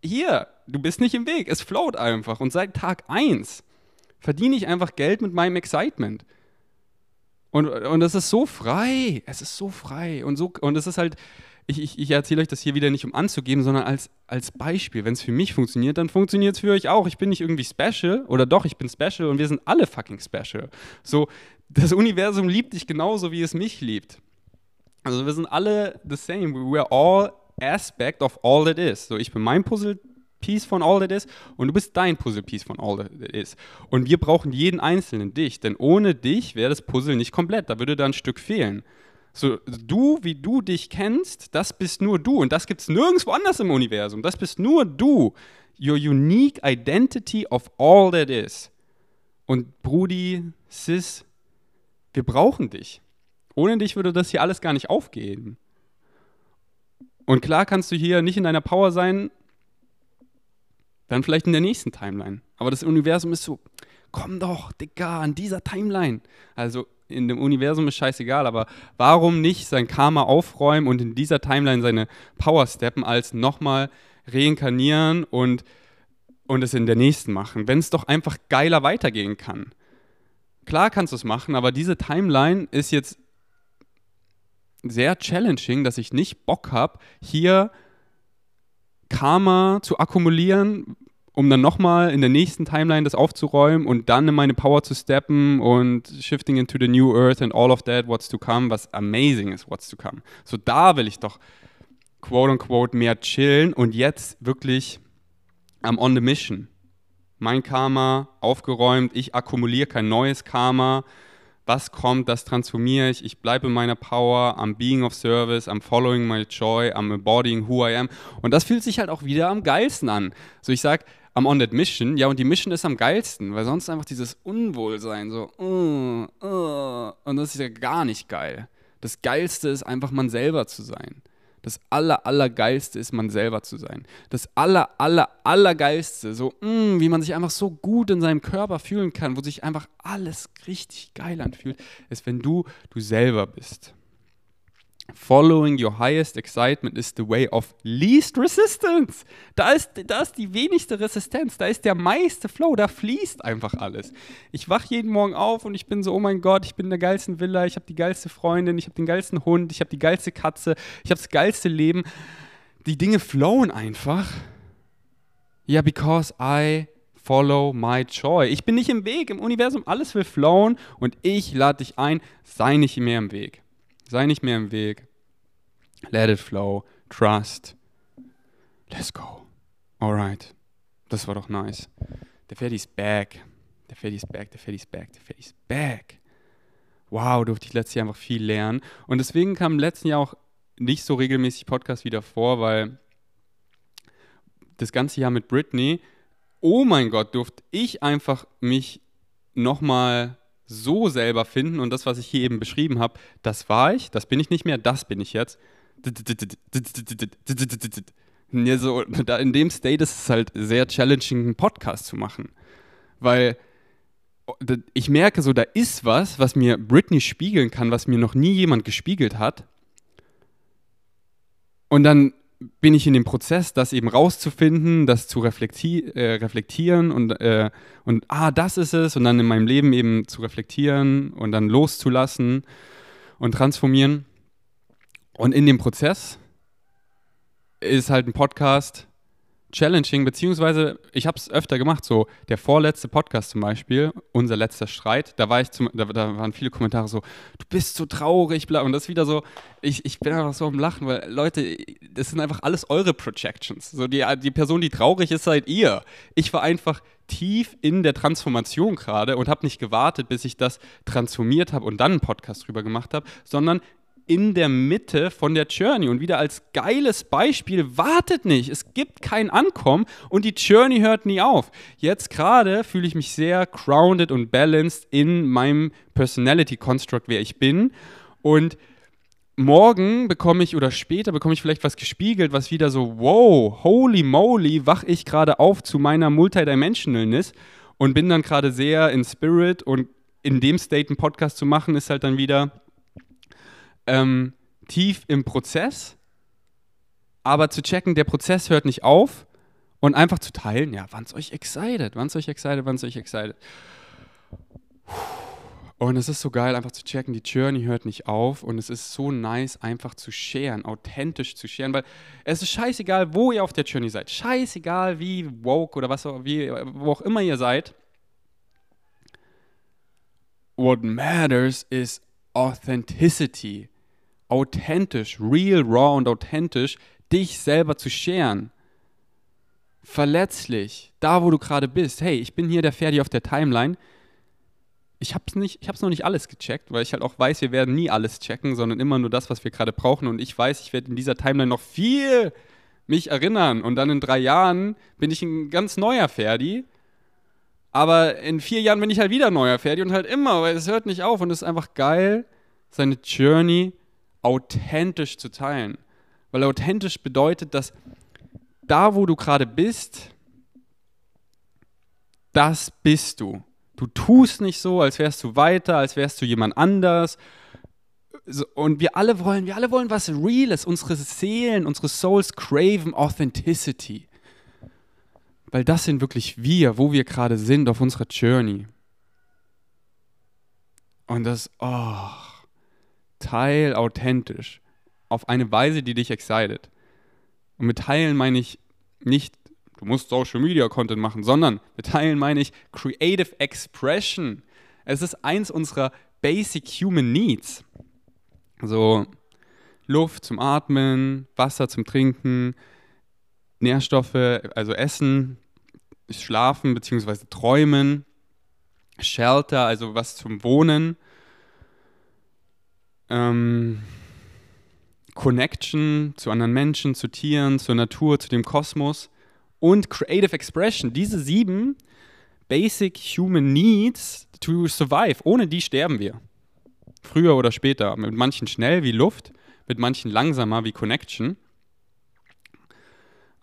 Hier, du bist nicht im Weg. Es float einfach. Und seit Tag 1 verdiene ich einfach Geld mit meinem Excitement. Und, und das ist so frei. Es ist so frei. Und, so, und es ist halt, ich, ich, ich erzähle euch das hier wieder nicht, um anzugeben, sondern als, als Beispiel. Wenn es für mich funktioniert, dann funktioniert es für euch auch. Ich bin nicht irgendwie special oder doch, ich bin special und wir sind alle fucking special. So, das Universum liebt dich genauso, wie es mich liebt. Also wir sind alle the same. We're all aspect of all that is. So, ich bin mein Puzzle Piece von All That Is und du bist dein Puzzle-Piece von All That Is. Und wir brauchen jeden einzelnen dich, denn ohne dich wäre das Puzzle nicht komplett, da würde da ein Stück fehlen. So, du, wie du dich kennst, das bist nur du und das gibt es nirgendwo anders im Universum. Das bist nur du. Your unique identity of all that is. Und Brudi, Sis, wir brauchen dich. Ohne dich würde das hier alles gar nicht aufgehen. Und klar kannst du hier nicht in deiner Power sein, dann vielleicht in der nächsten Timeline. Aber das Universum ist so, komm doch, Digga, an dieser Timeline. Also in dem Universum ist scheißegal, aber warum nicht sein Karma aufräumen und in dieser Timeline seine Power steppen, als nochmal reinkarnieren und, und es in der nächsten machen, wenn es doch einfach geiler weitergehen kann. Klar kannst du es machen, aber diese Timeline ist jetzt sehr challenging, dass ich nicht Bock habe, hier Karma zu akkumulieren, um dann nochmal in der nächsten Timeline das aufzuräumen und dann in meine Power zu steppen und shifting into the new earth and all of that, what's to come, was amazing ist, what's to come. So da will ich doch quote unquote mehr chillen und jetzt wirklich am on the mission. Mein Karma aufgeräumt, ich akkumuliere kein neues Karma, was kommt, das transformiere ich, ich bleibe in meiner Power, am Being of Service, am Following my Joy, am Embodying who I am. Und das fühlt sich halt auch wieder am geilsten an. So ich sage, am On That Mission, ja, und die Mission ist am geilsten, weil sonst einfach dieses Unwohlsein, so, uh, uh, und das ist ja gar nicht geil. Das Geilste ist einfach man selber zu sein. Das aller, allergeilste ist, man selber zu sein. Das aller, aller, allergeilste, so, mh, mm, wie man sich einfach so gut in seinem Körper fühlen kann, wo sich einfach alles richtig geil anfühlt, ist, wenn du du selber bist. Following your highest excitement is the way of least resistance. Da ist, da ist die wenigste Resistenz, da ist der meiste Flow, da fließt einfach alles. Ich wache jeden Morgen auf und ich bin so, oh mein Gott, ich bin in der geilsten Villa, ich habe die geilste Freundin, ich habe den geilsten Hund, ich habe die geilste Katze, ich habe das geilste Leben. Die Dinge flowen einfach. Ja, yeah, because I follow my joy. Ich bin nicht im Weg, im Universum alles will flowen und ich lade dich ein, sei nicht mehr im Weg. Sei nicht mehr im Weg. Let it flow. Trust. Let's go. Alright. Das war doch nice. Der Ferdi ist back. Der Ferdi ist back, der Ferdi ist back, der Ferdi ist back. Wow, durfte ich letztes Jahr einfach viel lernen. Und deswegen kam im letzten Jahr auch nicht so regelmäßig Podcast wieder vor, weil das ganze Jahr mit Britney, oh mein Gott, durfte ich einfach mich nochmal so selber finden und das, was ich hier eben beschrieben habe, das war ich, das bin ich nicht mehr, das bin ich jetzt. So, in dem State ist es halt sehr challenging, einen Podcast zu machen. Weil ich merke so, da ist was, was mir Britney spiegeln kann, was mir noch nie jemand gespiegelt hat. Und dann bin ich in dem Prozess, das eben rauszufinden, das zu reflekti äh, reflektieren und, äh, und, ah, das ist es, und dann in meinem Leben eben zu reflektieren und dann loszulassen und transformieren. Und in dem Prozess ist halt ein Podcast challenging, beziehungsweise ich habe es öfter gemacht, so der vorletzte Podcast zum Beispiel, unser letzter Streit, da war ich zum, da, da waren viele Kommentare so, du bist so traurig, bla, und das ist wieder so, ich, ich bin einfach so am Lachen, weil Leute, das sind einfach alles eure Projections. So die, die Person, die traurig ist, seid ihr. Ich war einfach tief in der Transformation gerade und habe nicht gewartet, bis ich das transformiert habe und dann einen Podcast drüber gemacht habe, sondern in der Mitte von der Journey. Und wieder als geiles Beispiel, wartet nicht, es gibt kein Ankommen und die Journey hört nie auf. Jetzt gerade fühle ich mich sehr grounded und balanced in meinem Personality Construct, wer ich bin. Und morgen bekomme ich oder später bekomme ich vielleicht was gespiegelt, was wieder so, wow, holy moly, wach ich gerade auf zu meiner Multidimensionalness und bin dann gerade sehr in Spirit und in dem State einen Podcast zu machen, ist halt dann wieder ähm, tief im Prozess, aber zu checken, der Prozess hört nicht auf und einfach zu teilen, ja, wann es euch excited, wann es euch excited, wann es euch excited. Und es ist so geil, einfach zu checken, die Journey hört nicht auf und es ist so nice, einfach zu sharen, authentisch zu sharen, weil es ist scheißegal, wo ihr auf der Journey seid, scheißegal, wie woke oder was auch, wie, wo auch immer ihr seid. What matters is authenticity authentisch, real, raw und authentisch dich selber zu scheren. Verletzlich, da wo du gerade bist. Hey, ich bin hier der Ferdi auf der Timeline. Ich hab's nicht, ich hab's noch nicht alles gecheckt, weil ich halt auch weiß, wir werden nie alles checken, sondern immer nur das, was wir gerade brauchen. Und ich weiß, ich werde in dieser Timeline noch viel mich erinnern. Und dann in drei Jahren bin ich ein ganz neuer Ferdi. Aber in vier Jahren bin ich halt wieder neuer Ferdi und halt immer, weil es hört nicht auf und es ist einfach geil, seine Journey authentisch zu teilen. Weil authentisch bedeutet, dass da, wo du gerade bist, das bist du. Du tust nicht so, als wärst du weiter, als wärst du jemand anders. Und wir alle wollen, wir alle wollen was Reales. Unsere Seelen, unsere Souls craven Authenticity. Weil das sind wirklich wir, wo wir gerade sind auf unserer Journey. Und das, oh, teil authentisch. Auf eine Weise, die dich excited. Und mit teilen meine ich nicht, du musst Social Media Content machen, sondern mit teilen meine ich Creative Expression. Es ist eins unserer Basic Human Needs. So Luft zum Atmen, Wasser zum Trinken, Nährstoffe, also Essen, Schlafen bzw. Träumen, Shelter, also was zum Wohnen ähm, Connection zu anderen Menschen, zu Tieren, zur Natur, zu dem Kosmos und Creative Expression. Diese sieben Basic Human Needs to survive. Ohne die sterben wir. Früher oder später. Mit manchen schnell wie Luft, mit manchen langsamer wie Connection.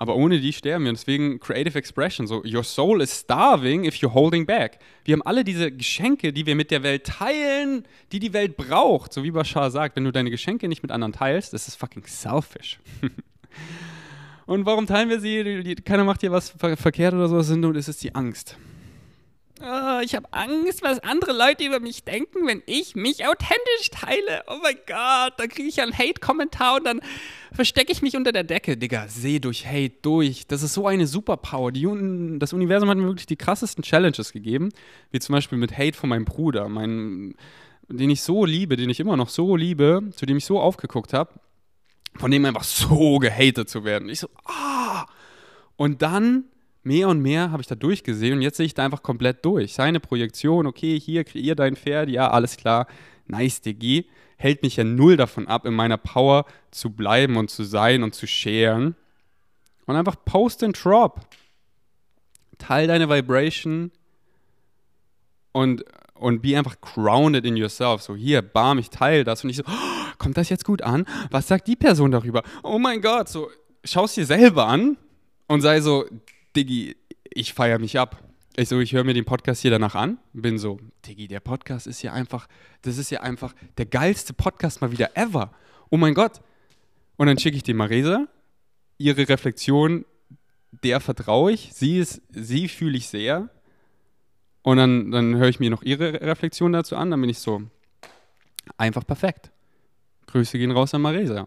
Aber ohne die sterben wir. Deswegen Creative Expression. So, your soul is starving if you're holding back. Wir haben alle diese Geschenke, die wir mit der Welt teilen, die die Welt braucht. So wie Bashar sagt, wenn du deine Geschenke nicht mit anderen teilst, das ist fucking selfish. *laughs* Und warum teilen wir sie? Keiner macht hier was verkehrt oder sowas, es ist die Angst. Oh, ich habe Angst, was andere Leute über mich denken, wenn ich mich authentisch teile. Oh mein Gott, da kriege ich einen Hate-Kommentar und dann verstecke ich mich unter der Decke. Digga, seh durch Hate durch. Das ist so eine Superpower. Die, das Universum hat mir wirklich die krassesten Challenges gegeben, wie zum Beispiel mit Hate von meinem Bruder, mein, den ich so liebe, den ich immer noch so liebe, zu dem ich so aufgeguckt habe, von dem einfach so gehatet zu werden. Ich so, ah! Und dann mehr und mehr habe ich da durchgesehen und jetzt sehe ich da einfach komplett durch. Seine Projektion, okay, hier kreier dein Pferd, ja, alles klar, nice, Digi, hält mich ja null davon ab, in meiner Power zu bleiben und zu sein und zu sharen. Und einfach post and drop. Teil deine Vibration und, und be einfach grounded in yourself. So, hier, bam, ich teile das. Und ich so, oh, kommt das jetzt gut an? Was sagt die Person darüber? Oh mein Gott, so, schau es dir selber an und sei so, Diggi, ich feiere mich ab. Ich so, ich höre mir den Podcast hier danach an, bin so, Diggi, der Podcast ist ja einfach, das ist ja einfach der geilste Podcast mal wieder ever. Oh mein Gott. Und dann schicke ich die Marisa, ihre Reflexion, der vertraue ich, sie ist, sie fühle ich sehr. Und dann, dann höre ich mir noch ihre Reflexion dazu an, dann bin ich so, einfach perfekt. Grüße gehen raus an Marisa.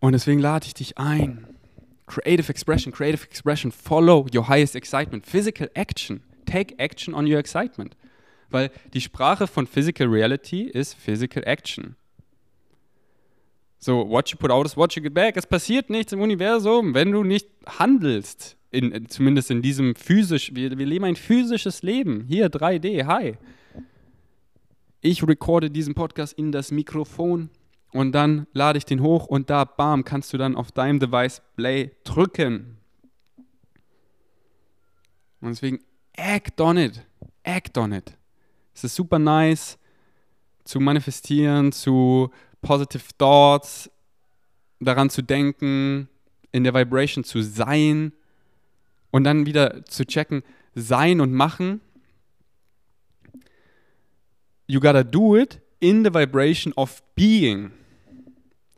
Und deswegen lade ich dich ein, Creative expression, creative expression, follow your highest excitement. Physical action, take action on your excitement. Weil die Sprache von Physical Reality ist Physical Action. So, what you put out is what you get back. Es passiert nichts im Universum, wenn du nicht handelst. In, zumindest in diesem physisch, wir, wir leben ein physisches Leben. Hier 3D, hi. ich recorde diesen Podcast in das Mikrofon und dann lade ich den hoch und da, bam, kannst du dann auf deinem Device Play drücken. Und deswegen act on it. Act on it. Es ist super nice zu manifestieren, zu positive thoughts, daran zu denken, in der Vibration zu sein und dann wieder zu checken, sein und machen. You gotta do it in the vibration of being.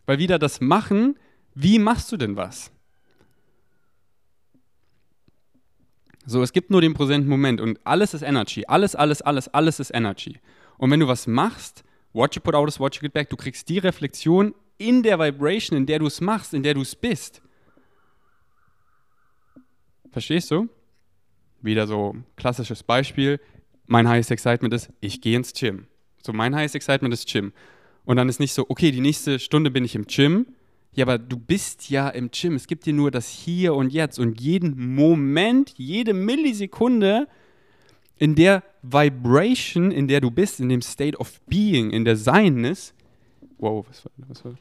Weil wieder das Machen, wie machst du denn was? So, es gibt nur den präsenten Moment und alles ist Energy. Alles, alles, alles, alles ist Energy. Und wenn du was machst, what you put out is what you get back. Du kriegst die Reflexion in der Vibration, in der du es machst, in der du es bist. Verstehst du? Wieder so klassisches Beispiel. Mein highest excitement ist, ich gehe ins Gym. So, mein highest excitement ist Gym. Und dann ist nicht so, okay, die nächste Stunde bin ich im Gym. Ja, aber du bist ja im Gym. Es gibt dir nur das Hier und Jetzt. Und jeden Moment, jede Millisekunde in der Vibration, in der du bist, in dem State of Being, in der Seinness. Wow, was war, war?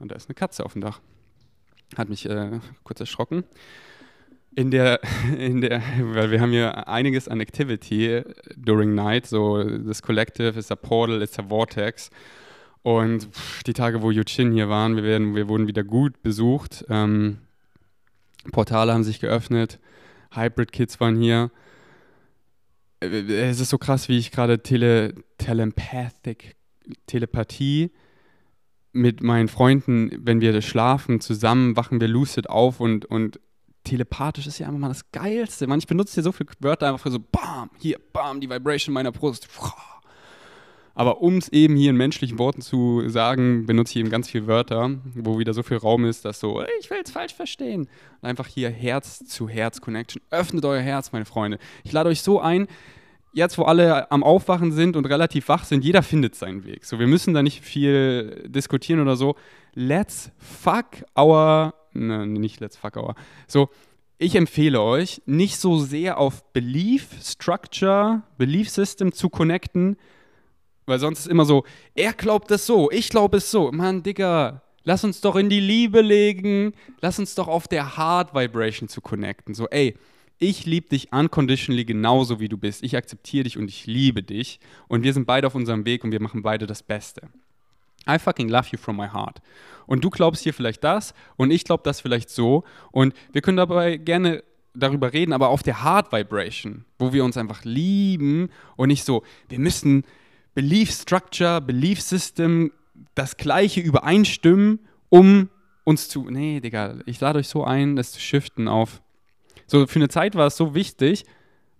Und da ist eine Katze auf dem Dach. Hat mich äh, kurz erschrocken. In der, *laughs* in der, weil wir haben hier einiges an Activity during night, so das Collective ist der Portal, ist der Vortex. Und die Tage, wo Yuchin hier waren, wir, werden, wir wurden wieder gut besucht. Ähm, Portale haben sich geöffnet, Hybrid Kids waren hier. Äh, es ist so krass, wie ich gerade Tele, Telepathic, Telepathie mit meinen Freunden, wenn wir schlafen, zusammen wachen wir lucid auf und, und telepathisch ist ja einfach mal das Geilste. Man, ich benutze hier so viele Wörter einfach für so, bam, hier, bam, die Vibration meiner Brust. Aber um es eben hier in menschlichen Worten zu sagen, benutze ich eben ganz viele Wörter, wo wieder so viel Raum ist, dass so, ich will es falsch verstehen. Und einfach hier Herz zu Herz Connection. Öffnet euer Herz, meine Freunde. Ich lade euch so ein, jetzt wo alle am Aufwachen sind und relativ wach sind, jeder findet seinen Weg. So, wir müssen da nicht viel diskutieren oder so. Let's fuck our ne, nicht Let's Fuck Hour. So, ich empfehle euch, nicht so sehr auf Belief Structure, Belief System zu connecten, weil sonst ist immer so, er glaubt es so, ich glaube es so. Mann, Digga, lass uns doch in die Liebe legen, lass uns doch auf der Heart Vibration zu connecten. So, ey, ich liebe dich unconditionally genauso wie du bist. Ich akzeptiere dich und ich liebe dich. Und wir sind beide auf unserem Weg und wir machen beide das Beste. I fucking love you from my heart. Und du glaubst hier vielleicht das und ich glaube das vielleicht so. Und wir können dabei gerne darüber reden, aber auf der Heart Vibration, wo wir uns einfach lieben und nicht so, wir müssen Belief Structure, Belief System, das Gleiche übereinstimmen, um uns zu. Nee, Digga, ich lade euch so ein, das zu shiften auf. So, für eine Zeit war es so wichtig,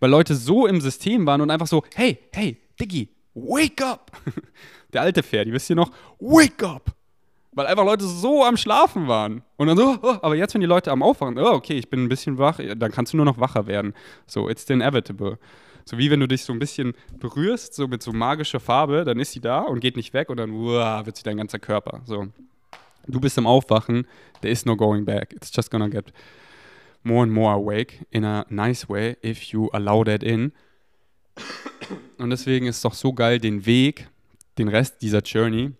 weil Leute so im System waren und einfach so, hey, hey, Diggi, wake up! *laughs* Der alte Ferdi, wisst ihr noch? Wake up! Weil einfach Leute so am Schlafen waren. Und dann so, oh, aber jetzt, wenn die Leute am Aufwachen, oh, okay, ich bin ein bisschen wach, dann kannst du nur noch wacher werden. So, it's the inevitable. So wie wenn du dich so ein bisschen berührst, so mit so magischer Farbe, dann ist sie da und geht nicht weg und dann uah, wird sie dein ganzer Körper. So. Du bist im Aufwachen, there is no going back. It's just gonna get more and more awake in a nice way if you allow that in. Und deswegen ist es doch so geil, den Weg, den Rest dieser Journey,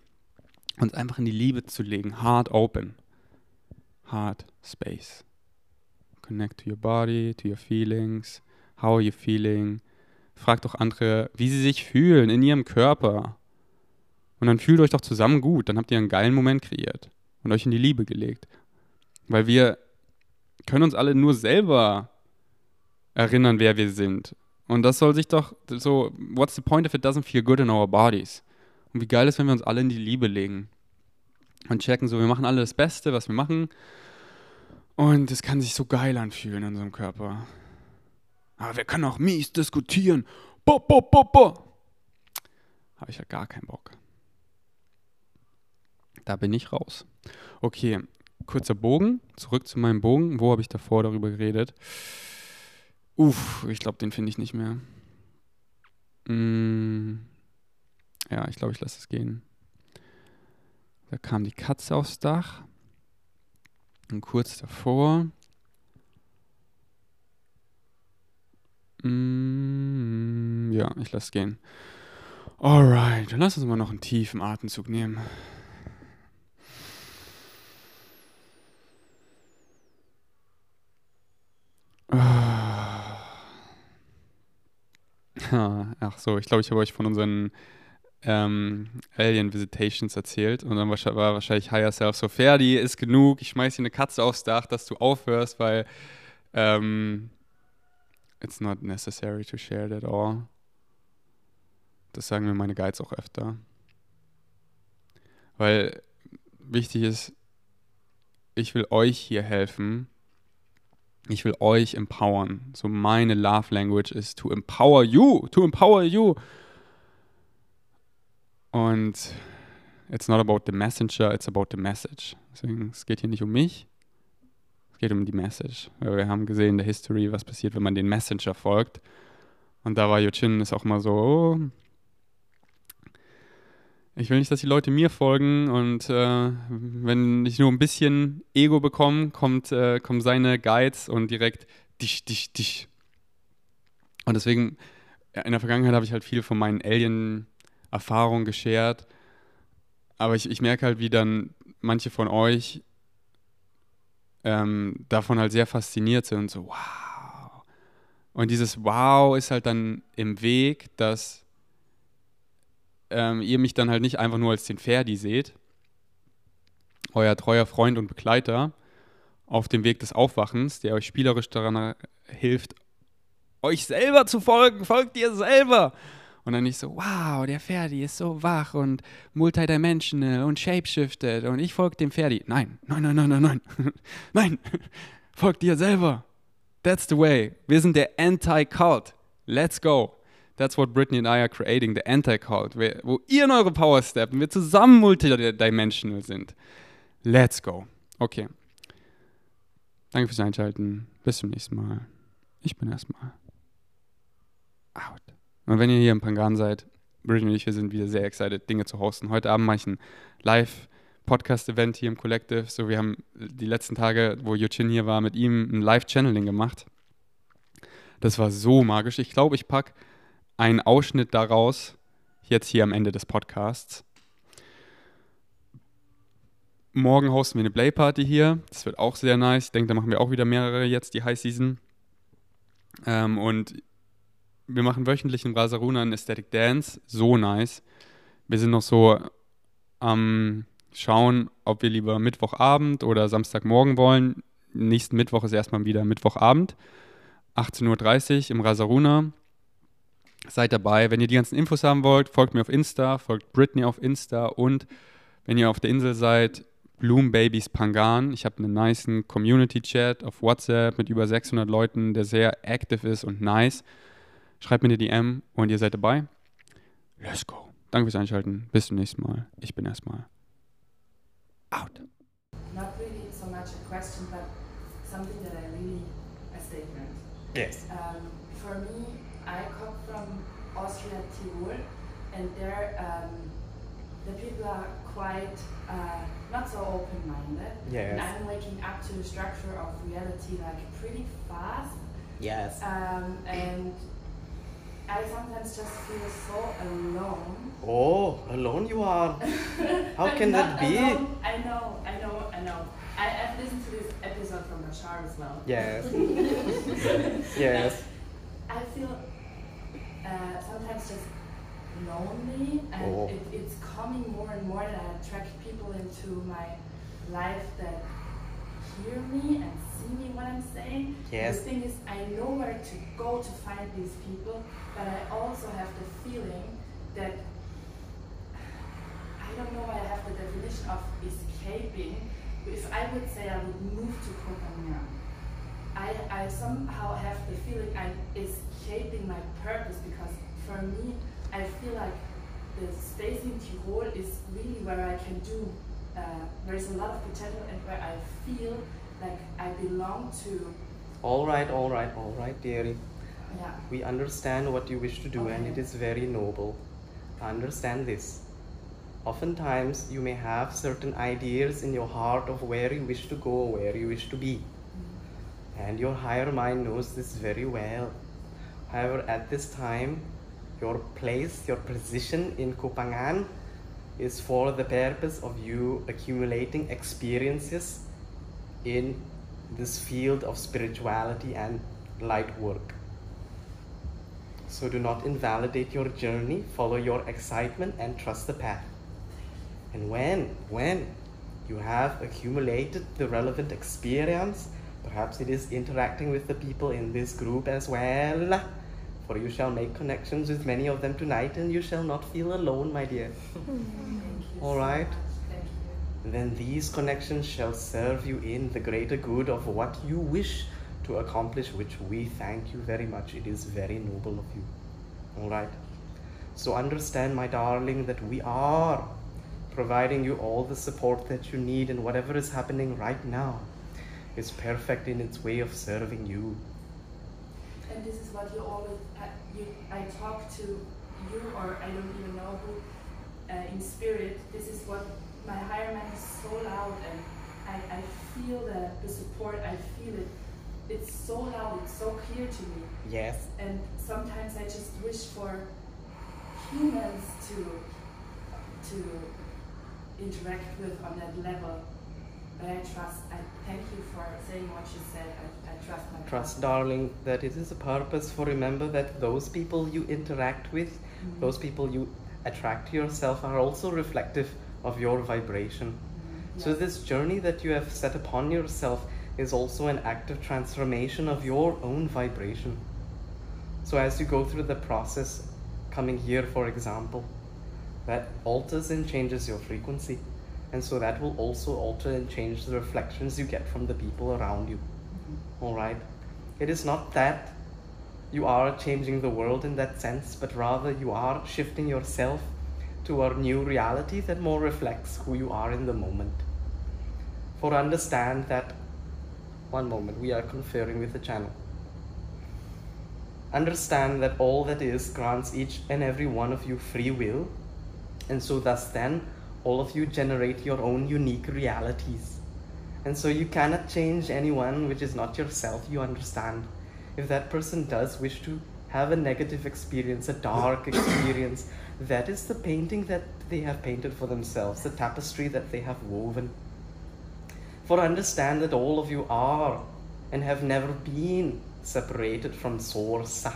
uns einfach in die Liebe zu legen. Heart open. Heart space. Connect to your body, to your feelings. How are you feeling? Fragt doch andere, wie sie sich fühlen in ihrem Körper. Und dann fühlt euch doch zusammen gut. Dann habt ihr einen geilen Moment kreiert und euch in die Liebe gelegt. Weil wir können uns alle nur selber erinnern, wer wir sind. Und das soll sich doch so, what's the point if it doesn't feel good in our bodies? Und wie geil ist, wenn wir uns alle in die Liebe legen und checken, so, wir machen alle das Beste, was wir machen. Und es kann sich so geil anfühlen in unserem Körper. Aber wir können auch mies diskutieren. Bo, bo, bo, bo. Habe ich ja gar keinen Bock. Da bin ich raus. Okay, kurzer Bogen. Zurück zu meinem Bogen. Wo habe ich davor darüber geredet? Uff, ich glaube, den finde ich nicht mehr. Mm, ja, ich glaube, ich lasse es gehen. Da kam die Katze aufs Dach. Und kurz davor. Mm, ja, ich lasse es gehen. Alright, dann lass uns mal noch einen tiefen Atemzug nehmen. *laughs* Ach so, ich glaube, ich habe euch von unseren ähm, Alien Visitations erzählt und dann war wahrscheinlich Higher Self so, Ferdi, ist genug, ich schmeiß dir eine Katze aufs Dach, dass du aufhörst, weil ähm, it's not necessary to share it at all. Das sagen mir meine Guides auch öfter. Weil wichtig ist, ich will euch hier helfen. Ich will euch empowern. So meine Love Language ist to empower you, to empower you. Und it's not about the messenger, it's about the message. Deswegen, es geht hier nicht um mich, es geht um die Message. Wir haben gesehen in der History, was passiert, wenn man den Messenger folgt. Und da war Yochin ist auch mal so, oh, ich will nicht, dass die Leute mir folgen und äh, wenn ich nur ein bisschen Ego bekomme, kommt, äh, kommen seine Guides und direkt dich, dich, dich. Und deswegen, in der Vergangenheit habe ich halt viel von meinen Alien-Erfahrungen geshared. Aber ich, ich merke halt, wie dann manche von euch ähm, davon halt sehr fasziniert sind und so, wow. Und dieses Wow ist halt dann im Weg, dass ähm, ihr mich dann halt nicht einfach nur als den Ferdi seht, euer treuer Freund und Begleiter auf dem Weg des Aufwachens, der euch spielerisch daran hilft, euch selber zu folgen, folgt ihr selber. Und dann nicht so, wow, der Ferdi ist so wach und multidimensional und shapeshifted und ich folge dem Ferdi. Nein, nein, nein, nein, nein, nein, *laughs* nein, *laughs* folgt dir selber. That's the way. Wir sind der Anti-Cult. Let's go. That's what Brittany and I are creating, the Anti-Cult, wo ihr in eure Power steppen, wir zusammen multidimensional sind. Let's go. Okay. Danke fürs Einschalten. Bis zum nächsten Mal. Ich bin erstmal out. Und wenn ihr hier im Pangan seid, Brittany und ich, wir sind wieder sehr excited, Dinge zu hosten. Heute Abend mache ich ein Live-Podcast-Event hier im Collective. So, wir haben die letzten Tage, wo Yuchin hier war, mit ihm ein Live-Channeling gemacht. Das war so magisch. Ich glaube, ich packe ein Ausschnitt daraus jetzt hier am Ende des Podcasts. Morgen hosten wir eine Playparty hier. Das wird auch sehr nice. Ich denke, da machen wir auch wieder mehrere jetzt, die High Season. Ähm, und wir machen wöchentlich in Brasaruna einen Aesthetic Dance. So nice. Wir sind noch so am Schauen, ob wir lieber Mittwochabend oder Samstagmorgen wollen. Nächsten Mittwoch ist erstmal wieder Mittwochabend. 18.30 Uhr im Rasaruna. Seid dabei. Wenn ihr die ganzen Infos haben wollt, folgt mir auf Insta, folgt Britney auf Insta und wenn ihr auf der Insel seid, Bloom Babies Pangan. Ich habe einen nice Community-Chat auf WhatsApp mit über 600 Leuten, der sehr active ist und nice. Schreibt mir eine DM und ihr seid dabei. Let's go. Danke fürs Einschalten. Bis zum nächsten Mal. Ich bin erstmal out. Not really so much a question, but something that I really a statement. Yes. Um, for me, I come from Austria Tirol, and there um, the people are quite uh, not so open-minded. Yes. And I'm waking up to the structure of reality like pretty fast. Yes. Um, and I sometimes just feel so alone. Oh, alone you are. *laughs* How can that be? Alone. I know, I know, I know. I, have listened to this episode from Bashar as well. Yes. *laughs* yes. I feel uh, sometimes just lonely, and oh. it, it's coming more and more that I attract people into my life that hear me and me what I'm saying. Yes. The thing is, I know where to go to find these people, but I also have the feeling that I don't know why I have the definition of escaping. If I would say I would move to Copenhagen, I, I somehow have the feeling I'm escaping my purpose because for me, I feel like the space in Tirol is really where I can do, uh, there's a lot of potential and where I feel like I belong to. All right, all right, all right, dearie. Yeah. We understand what you wish to do okay. and it is very noble. Understand this. Oftentimes, you may have certain ideas in your heart of where you wish to go, where you wish to be. Mm-hmm. And your higher mind knows this very well. However, at this time, your place, your position in Kupangan is for the purpose of you accumulating experiences in this field of spirituality and light work. So do not invalidate your journey, follow your excitement, and trust the path. And when, when you have accumulated the relevant experience, perhaps it is interacting with the people in this group as well. For you shall make connections with many of them tonight, and you shall not feel alone, my dear. *laughs* All right? Then these connections shall serve you in the greater good of what you wish to accomplish, which we thank you very much. It is very noble of you. All right? So understand, my darling, that we are providing you all the support that you need, and whatever is happening right now is perfect in its way of serving you. And this is what you always, uh, you, I talk to you, or I don't even know who, uh, in spirit. This is what my higher mind is so loud, and I, I feel the, the support, I feel it. It's so loud, it's so clear to me. Yes. And sometimes I just wish for humans to to interact with on that level. But I trust, I thank you for saying what you said. I, I trust my Trust, darling, that it is a purpose for remember that those people you interact with, Mhm. those people you attract to yourself, are also reflective of your vibration. Mhm. So, this journey that you have set upon yourself is also an active transformation of your own vibration. So, as you go through the process, coming here, for example, that alters and changes your frequency. And so, that will also alter and change the reflections you get from the people around you. Mhm. All right? It is not that you are changing the world in that sense, but rather you are shifting yourself to a new reality that more reflects who you are in the moment. For understand that, one moment, we are conferring with the channel. Understand that all that is grants each and every one of you free will, and so thus then all of you generate your own unique realities. And so you cannot change anyone which is not yourself, you understand. If that person does wish to have a negative experience, a dark *coughs* experience, that is the painting that they have painted for themselves, the tapestry that they have woven. For understand that all of you are and have never been separated from Source.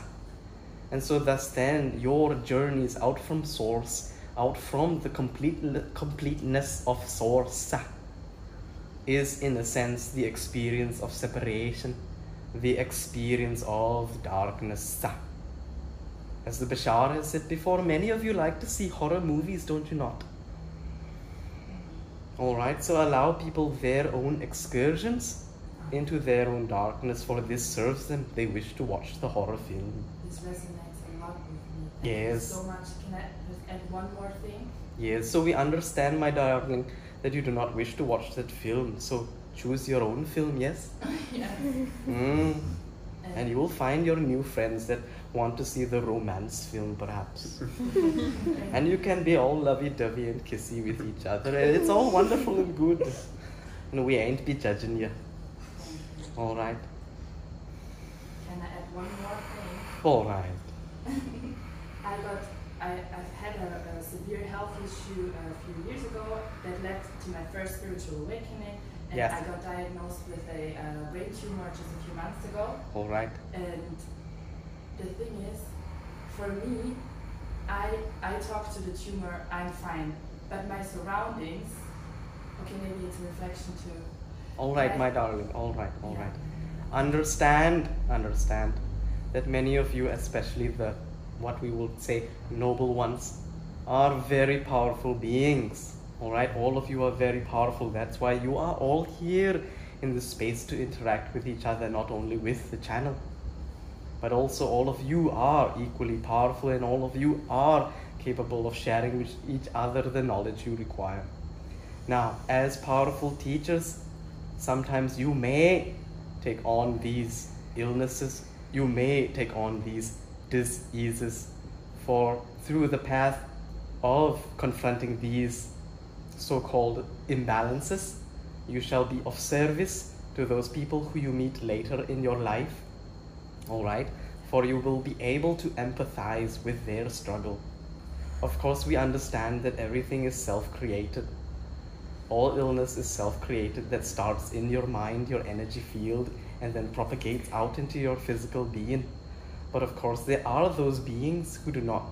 And so, thus, then, your journeys out from Source, out from the complete, completeness of Source, is in a sense the experience of separation, the experience of darkness. As the Bashar has said before, many of you like to see horror movies, don't you not? Alright, so allow people their own excursions into their own darkness, for this serves them. They wish to watch the horror film. This resonates a lot with me. Yes. so much. Can I add one more thing? Yes, so we understand, my darling, that you do not wish to watch that film. So choose your own film, yes? *laughs* yeah. Mm. And you will find your new friends that want to see the romance film, perhaps. *laughs* *laughs* and you can be all lovey dovey and kissy with each other. And it's all wonderful and good. And we ain't be judging you. All right. Can I add one more thing? All right. *laughs* I got, I, I've had a, a severe health issue a few years ago that led to my first spiritual awakening. And Yes. I got diagnosed with a uh, brain tumor just a few months ago. All right. And the thing is, for me, I I talk to the tumor, I'm fine. But my surroundings, okay, maybe it's a reflection too. All right, my darling. All right. All right. Understand, understand that many of you, especially the what we would say noble ones, are very powerful beings. All right, all of you are very powerful. That's why you are all here in this space to interact with each other, not only with the channel, but also all of you are equally powerful, and all of you are capable of sharing with each other the knowledge you require. Now, as powerful teachers, sometimes you may take on these illnesses, you may take on these diseases, for through the path of confronting these so called imbalances, you shall be of service to those people who you meet later in your life. All right? for you will be able to empathize with their struggle. Of course, we understand that everything is self created. All illness is self created, that starts in your mind, your energy field, and then propagates out into your physical being. But of course, there are those beings who do not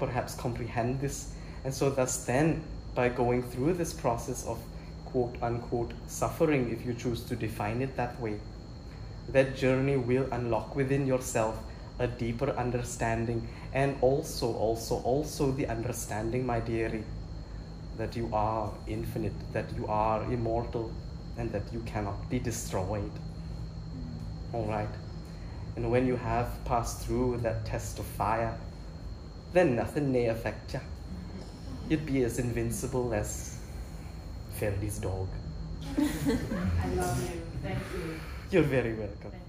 perhaps comprehend this. And so, thus, then, by going through this process of quote unquote suffering, if you choose to define it that way, that journey will unlock within yourself a deeper understanding and also, also, also the understanding, my dearie, that you are infinite, that you are immortal, and that you cannot be destroyed. Mm. All right. And when you have passed through that test of fire, then nothing may affect you. You'd be as invincible as Ferdi's dog. *laughs* I love you. Thank you. You're very welcome.